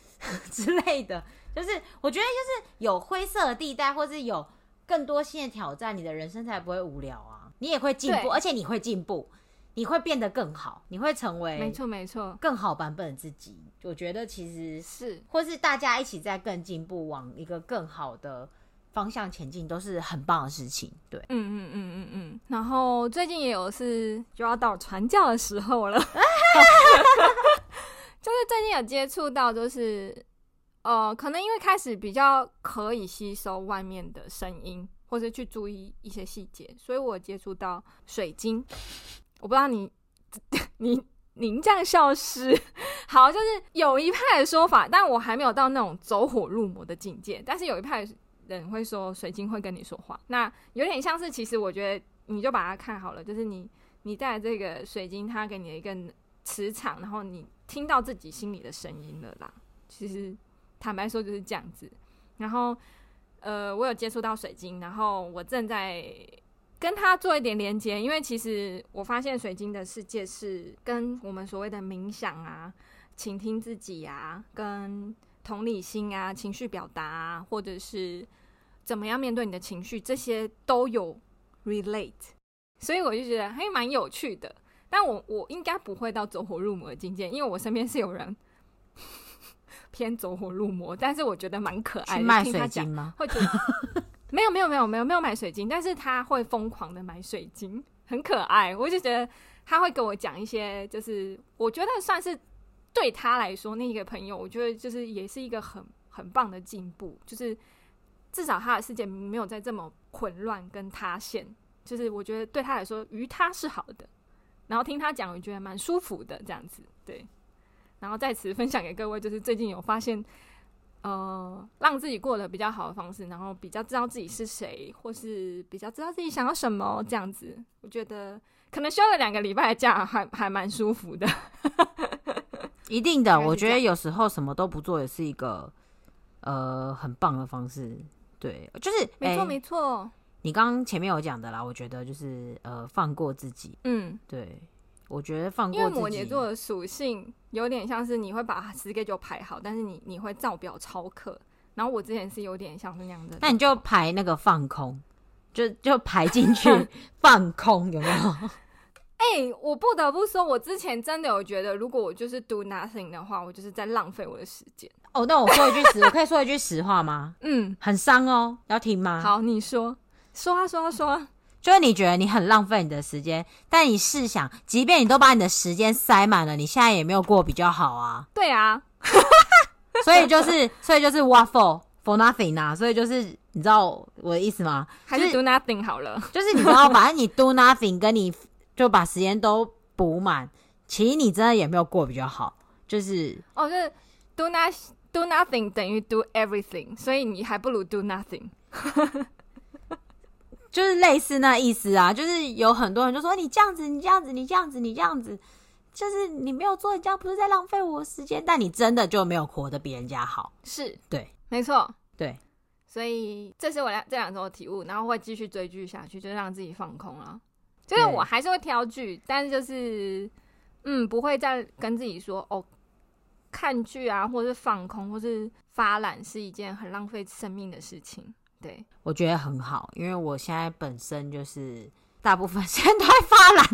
[laughs] 之类的。就是我觉得就是有灰色的地带，或是有更多新的挑战，你的人生才不会无聊啊。你也会进步，而且你会进步，你会变得更好，你会成为没错没错更好版本的自己。我觉得其实是，或是大家一起在更进步，往一个更好的。方向前进都是很棒的事情，对，嗯嗯嗯嗯嗯。然后最近也有是就要到传教的时候了，[laughs] 就是最近有接触到，就是呃，可能因为开始比较可以吸收外面的声音，或者去注意一些细节，所以我接触到水晶。我不知道你你您这样消失，好，就是有一派的说法，但我还没有到那种走火入魔的境界，但是有一派。人会说水晶会跟你说话，那有点像是，其实我觉得你就把它看好了，就是你你带这个水晶，它给你的一个磁场，然后你听到自己心里的声音了啦。其实坦白说就是这样子。然后呃，我有接触到水晶，然后我正在跟它做一点连接，因为其实我发现水晶的世界是跟我们所谓的冥想啊、倾听自己啊、跟同理心啊、情绪表达啊，或者是怎么样面对你的情绪，这些都有 relate，所以我就觉得还蛮有趣的。但我我应该不会到走火入魔的境界，因为我身边是有人 [laughs] 偏走火入魔，但是我觉得蛮可爱的。卖水晶吗？会觉得没有没有没有没有没有买水晶，但是他会疯狂的买水晶，很可爱。我就觉得他会给我讲一些，就是我觉得算是。对他来说，那个朋友，我觉得就是也是一个很很棒的进步，就是至少他的世界没有再这么混乱跟塌陷，就是我觉得对他来说，于他是好的。然后听他讲，我觉得蛮舒服的，这样子对。然后在此分享给各位，就是最近有发现，呃，让自己过得比较好的方式，然后比较知道自己是谁，或是比较知道自己想要什么，这样子，我觉得可能休了两个礼拜的假，还还蛮舒服的。一定的，我觉得有时候什么都不做也是一个呃很棒的方式。对，就是没错没错。你刚刚前面有讲的啦，我觉得就是呃放过自己。嗯，对，我觉得放过自己。因为摩羯座的属性有点像是你会把 schedule 排好，但是你你会照表超课。然后我之前是有点像是那样的，那你就排那个放空，就就排进去 [laughs] 放空，有没有？哎、欸，我不得不说，我之前真的有觉得，如果我就是 do nothing 的话，我就是在浪费我的时间。哦，那我说一句实，我可以说一句实话吗？[laughs] 嗯，很伤哦，要听吗？好，你说，说啊，说啊，说啊。就是你觉得你很浪费你的时间，但你试想，即便你都把你的时间塞满了，你现在也没有过比较好啊。对啊，[laughs] 所以就是，所以就是 waffle for nothing 啊，所以就是，你知道我的意思吗？还是 do nothing 好了，就是你知道，反正你 do nothing 跟你。就把时间都补满，其实你真的也没有过比较好，就是哦，就是 do not do nothing 等于 do everything，所以你还不如 do nothing，[laughs] 就是类似那意思啊。就是有很多人就说你这样子，你这样子，你这样子，你这样子，就是你没有做，你这样不是在浪费我时间？但你真的就没有活得比人家好，是对，没错，对。所以这是我两这两周的体悟，然后会继续追剧下去，就是让自己放空了。就是我还是会挑剧，但是就是，嗯，不会再跟自己说哦，看剧啊，或是放空，或是发懒是一件很浪费生命的事情。对，我觉得很好，因为我现在本身就是大部分时间都在发懒。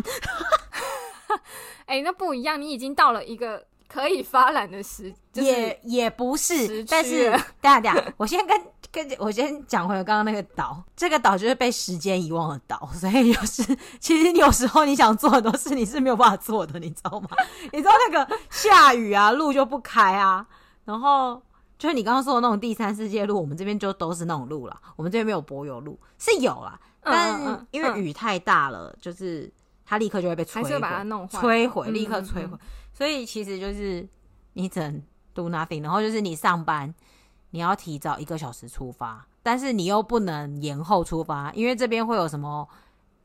[laughs] 哎、欸，那不一样，你已经到了一个可以发懒的时，就是、也也不是，但是等下等下，[laughs] 我先跟跟我先讲回刚刚那个岛，这个岛就是被时间遗忘的岛，[laughs] 所以就是其实有时候你想做很多事，你是没有办法做的，你知道吗？[laughs] 你知道那个下雨啊，路就不开啊，然后就是你刚刚说的那种第三世界路，我们这边就都是那种路了，我们这边没有柏油路，是有啦，但因为雨太大了，嗯、就是它立刻就会被摧毁，把它弄坏，摧毁，立刻摧毁。嗯嗯嗯所以其实就是你只能 do nothing，然后就是你上班你要提早一个小时出发，但是你又不能延后出发，因为这边会有什么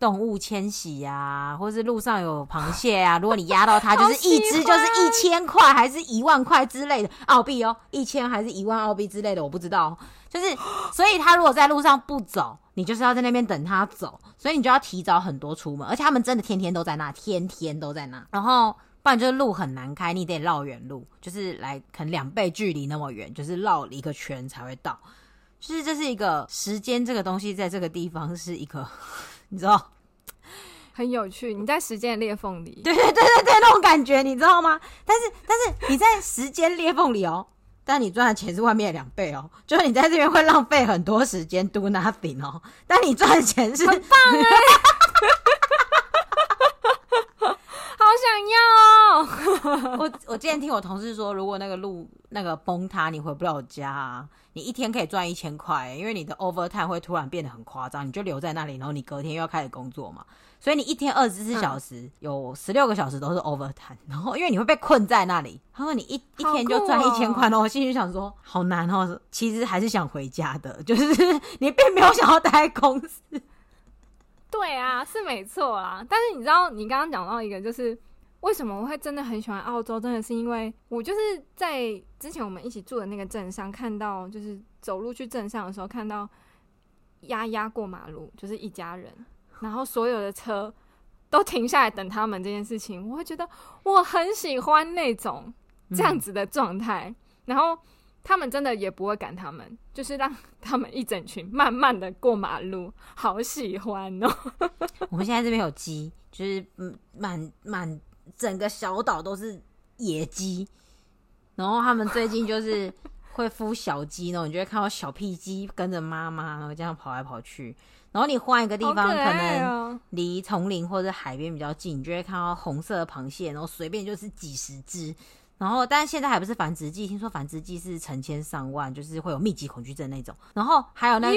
动物迁徙啊，或是路上有螃蟹啊，如果你压到它，就是一只就是一千块还是一万块之类的澳币哦，一千还是一万澳币之类的，我不知道。就是所以他如果在路上不走，你就是要在那边等他走，所以你就要提早很多出门，而且他们真的天天都在那，天天都在那，然后。不然就是路很难开，你得绕远路，就是来可能两倍距离那么远，就是绕一个圈才会到。就是这是一个时间这个东西，在这个地方是一个，[laughs] 你知道，很有趣。你在时间的裂缝里，对对对对对，那种感觉你知道吗？但是但是你在时间裂缝里哦，但你赚的钱是外面的两倍哦，就是你在这边会浪费很多时间 do nothing 哦，但你赚的钱是很棒哎。[laughs] 好想要哦！[laughs] 我我之前听我同事说，如果那个路那个崩塌，你回不了家啊，你一天可以赚一千块，因为你的 overtime 会突然变得很夸张，你就留在那里，然后你隔天又要开始工作嘛，所以你一天二十四小时有十六个小时都是 overtime，然后因为你会被困在那里，他说你一一天就赚一千块，然后我心里想说好难哦，其实还是想回家的，[laughs] 就是你并没有想要待在公司。对啊，是没错啦。但是你知道，你刚刚讲到一个，就是为什么我会真的很喜欢澳洲，真的是因为我就是在之前我们一起住的那个镇上，看到就是走路去镇上的时候，看到丫丫过马路，就是一家人，然后所有的车都停下来等他们这件事情，我会觉得我很喜欢那种这样子的状态，然后。他们真的也不会赶他们，就是让他们一整群慢慢的过马路，好喜欢哦。我们现在这边有鸡，就是嗯，满满整个小岛都是野鸡，然后他们最近就是会孵小鸡，然后你就会看到小屁鸡跟着妈妈，然后这样跑来跑去。然后你换一个地方，可能离丛林或者海边比较近，你就会看到红色的螃蟹，然后随便就是几十只。然后，但是现在还不是繁殖季，听说繁殖季是成千上万，就是会有密集恐惧症那种。然后还有那，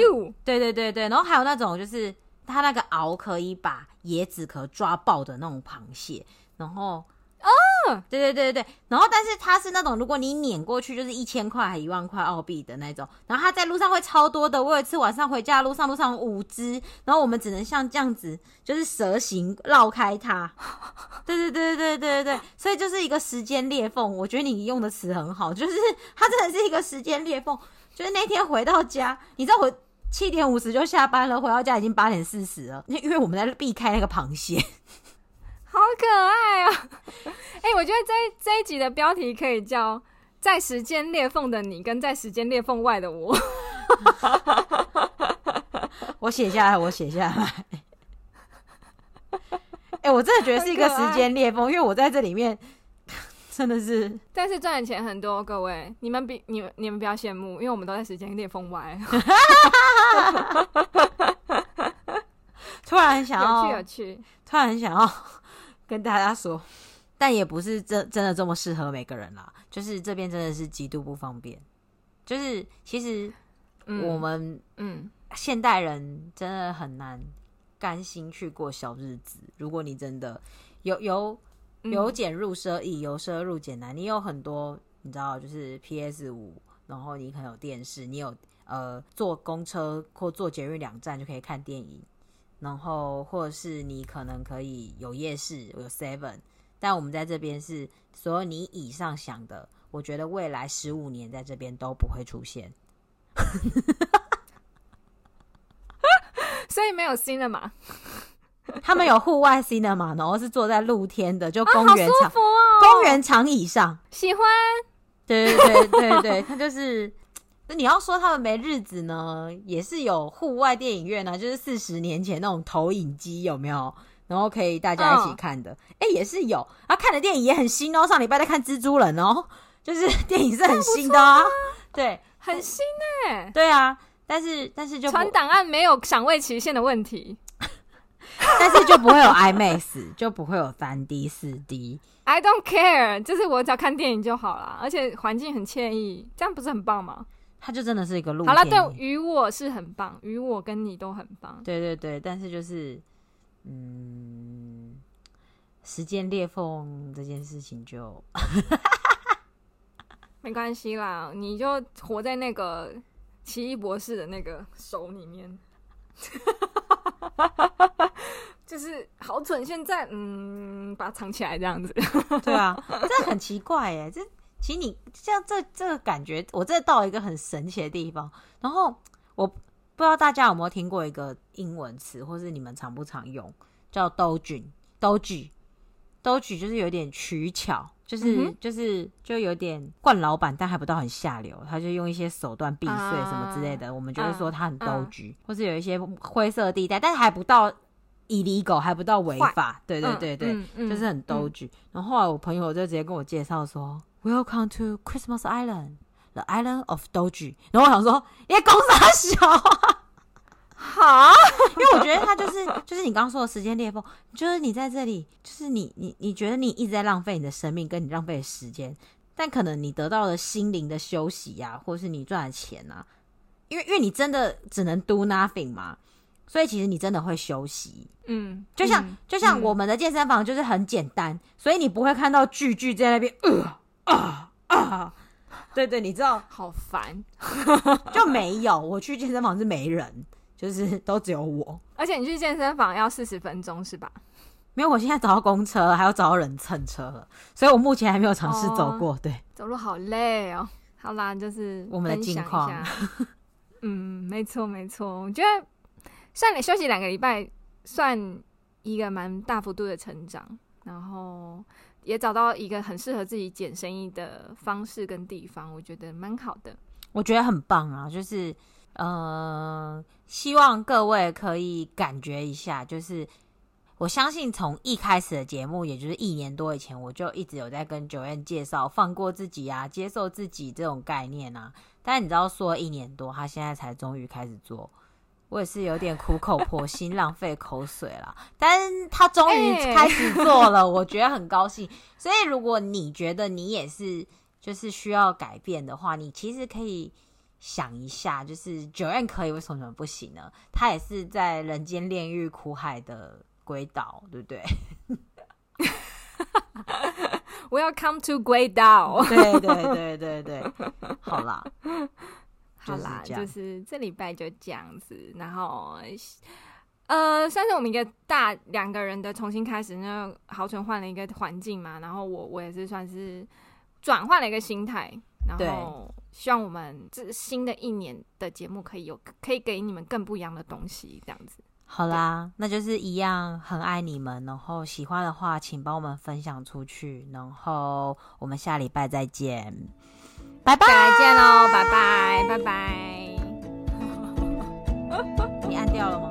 对对对对，然后还有那种就是它那个螯可以把椰子壳抓爆的那种螃蟹，然后。哦，对对对对对，然后但是它是那种如果你碾过去就是一千块还一万块澳币的那种，然后它在路上会超多的。我有一次晚上回家的路上，路上五只，然后我们只能像这样子，就是蛇形绕开它。[laughs] 对对对对对对对，所以就是一个时间裂缝。我觉得你用的词很好，就是它真的是一个时间裂缝。就是那天回到家，你知道我七点五十就下班了，回到家已经八点四十了，因为我们在避开那个螃蟹。好可爱啊！哎、欸，我觉得这这一集的标题可以叫《在时间裂缝的你》跟《在时间裂缝外的我》。[laughs] 我写下来，我写下来。哎、欸，我真的觉得是一个时间裂缝，因为我在这里面 [laughs] 真的是，但是赚的钱很多。各位，你们比你们你们不要羡慕，因为我们都在时间裂缝外。[laughs] 突然很想要，有趣有趣，突然很想要。跟大家说，但也不是真真的这么适合每个人啦。就是这边真的是极度不方便。就是其实我们嗯，现代人真的很难甘心去过小日子。如果你真的由由由俭入奢易，由奢入俭难，你有很多你知道，就是 PS 五，然后你可能有电视，你有呃坐公车或坐捷运两站就可以看电影。然后，或者是你可能可以有夜市，有 Seven，但我们在这边是所有你以上想的，我觉得未来十五年在这边都不会出现。所以没有 Cinema，[laughs] 他们有户外 Cinema，然后是坐在露天的，就公园长，公园长椅上，喜欢。对对对对对，他就是。你要说他们没日子呢，也是有户外电影院呢，就是四十年前那种投影机有没有？然后可以大家一起看的。哎、嗯，也是有啊，看的电影也很新哦。上礼拜在看蜘蛛人哦，就是 [laughs] 电影是很新的啊，啊对，很新哎，对啊，但是但是就传档案没有赏味期限的问题，[laughs] 但是就不会有 IMAX，就不会有三 D 四 D。[laughs] I don't care，就是我只要看电影就好了，而且环境很惬意，这样不是很棒吗？它就真的是一个露天。好了，对于我是很棒，于我跟你都很棒。对对对，但是就是，嗯，时间裂缝这件事情就 [laughs] 没关系啦，你就活在那个奇异博士的那个手里面。[laughs] 就是好蠢，现在嗯，把它藏起来这样子。对啊，[laughs] 这很奇怪耶。这其实你像这这个感觉，我这到了一个很神奇的地方。然后我不知道大家有没有听过一个英文词，或是你们常不常用，叫 Doji，Doji，Doji 就是有点取巧，就是、嗯、就是就有点惯老板，但还不到很下流。他就用一些手段避税什么之类的，uh, 我们就会说他很 Doji，、uh, 或是有一些灰色地带，但是还不到。illegal 还不到违法，对对对对，嗯嗯、就是很 doji、嗯。然后后来我朋友就直接跟我介绍说、嗯、，Welcome to Christmas Island，the island of doji。然后我想说，耶，公司小啊，好，[laughs] 因为我觉得他就是就是你刚刚说的时间裂缝，就是你在这里，就是你你你觉得你一直在浪费你的生命，跟你浪费的时间，但可能你得到了心灵的休息呀、啊，或是你赚了钱啊，因为因为你真的只能 do nothing 嘛。所以其实你真的会休息，嗯，就像、嗯、就像我们的健身房就是很简单，嗯、所以你不会看到巨巨在那边，呃啊啊，对对，你知道，[laughs] 好烦，[laughs] 就没有。我去健身房是没人，就是都只有我。而且你去健身房要四十分钟是吧？没有，我现在找到公车，还要找到人蹭车了，所以我目前还没有尝试走过。对，走路好累哦。好啦，就是我们的近况。[laughs] 嗯，没错没错，我觉得。算你休息两个礼拜，算一个蛮大幅度的成长，然后也找到一个很适合自己剪生意的方式跟地方，我觉得蛮好的。我觉得很棒啊，就是呃，希望各位可以感觉一下，就是我相信从一开始的节目，也就是一年多以前，我就一直有在跟九燕介绍放过自己啊，接受自己这种概念啊。但你知道，说一年多，他现在才终于开始做。我也是有点苦口婆心，浪费口水啦。[laughs] 但他终于开始做了，我觉得很高兴。所以，如果你觉得你也是就是需要改变的话，你其实可以想一下，就是 Joanne 可以，为什么不行呢？他也是在人间炼狱苦海的鬼岛，对不对？[laughs] Welcome to 鬼岛。对对对对对，好啦。[laughs] 好啦，就是这礼拜就这样子，然后呃，算是我们一个大两个人的重新开始。那豪纯换了一个环境嘛，然后我我也是算是转换了一个心态，然后希望我们这新的一年的节目可以有可以给你们更不一样的东西，这样子。好啦，那就是一样很爱你们，然后喜欢的话请帮我们分享出去，然后我们下礼拜再见。拜拜，再见喽，拜拜，拜拜。[laughs] 你按掉了吗？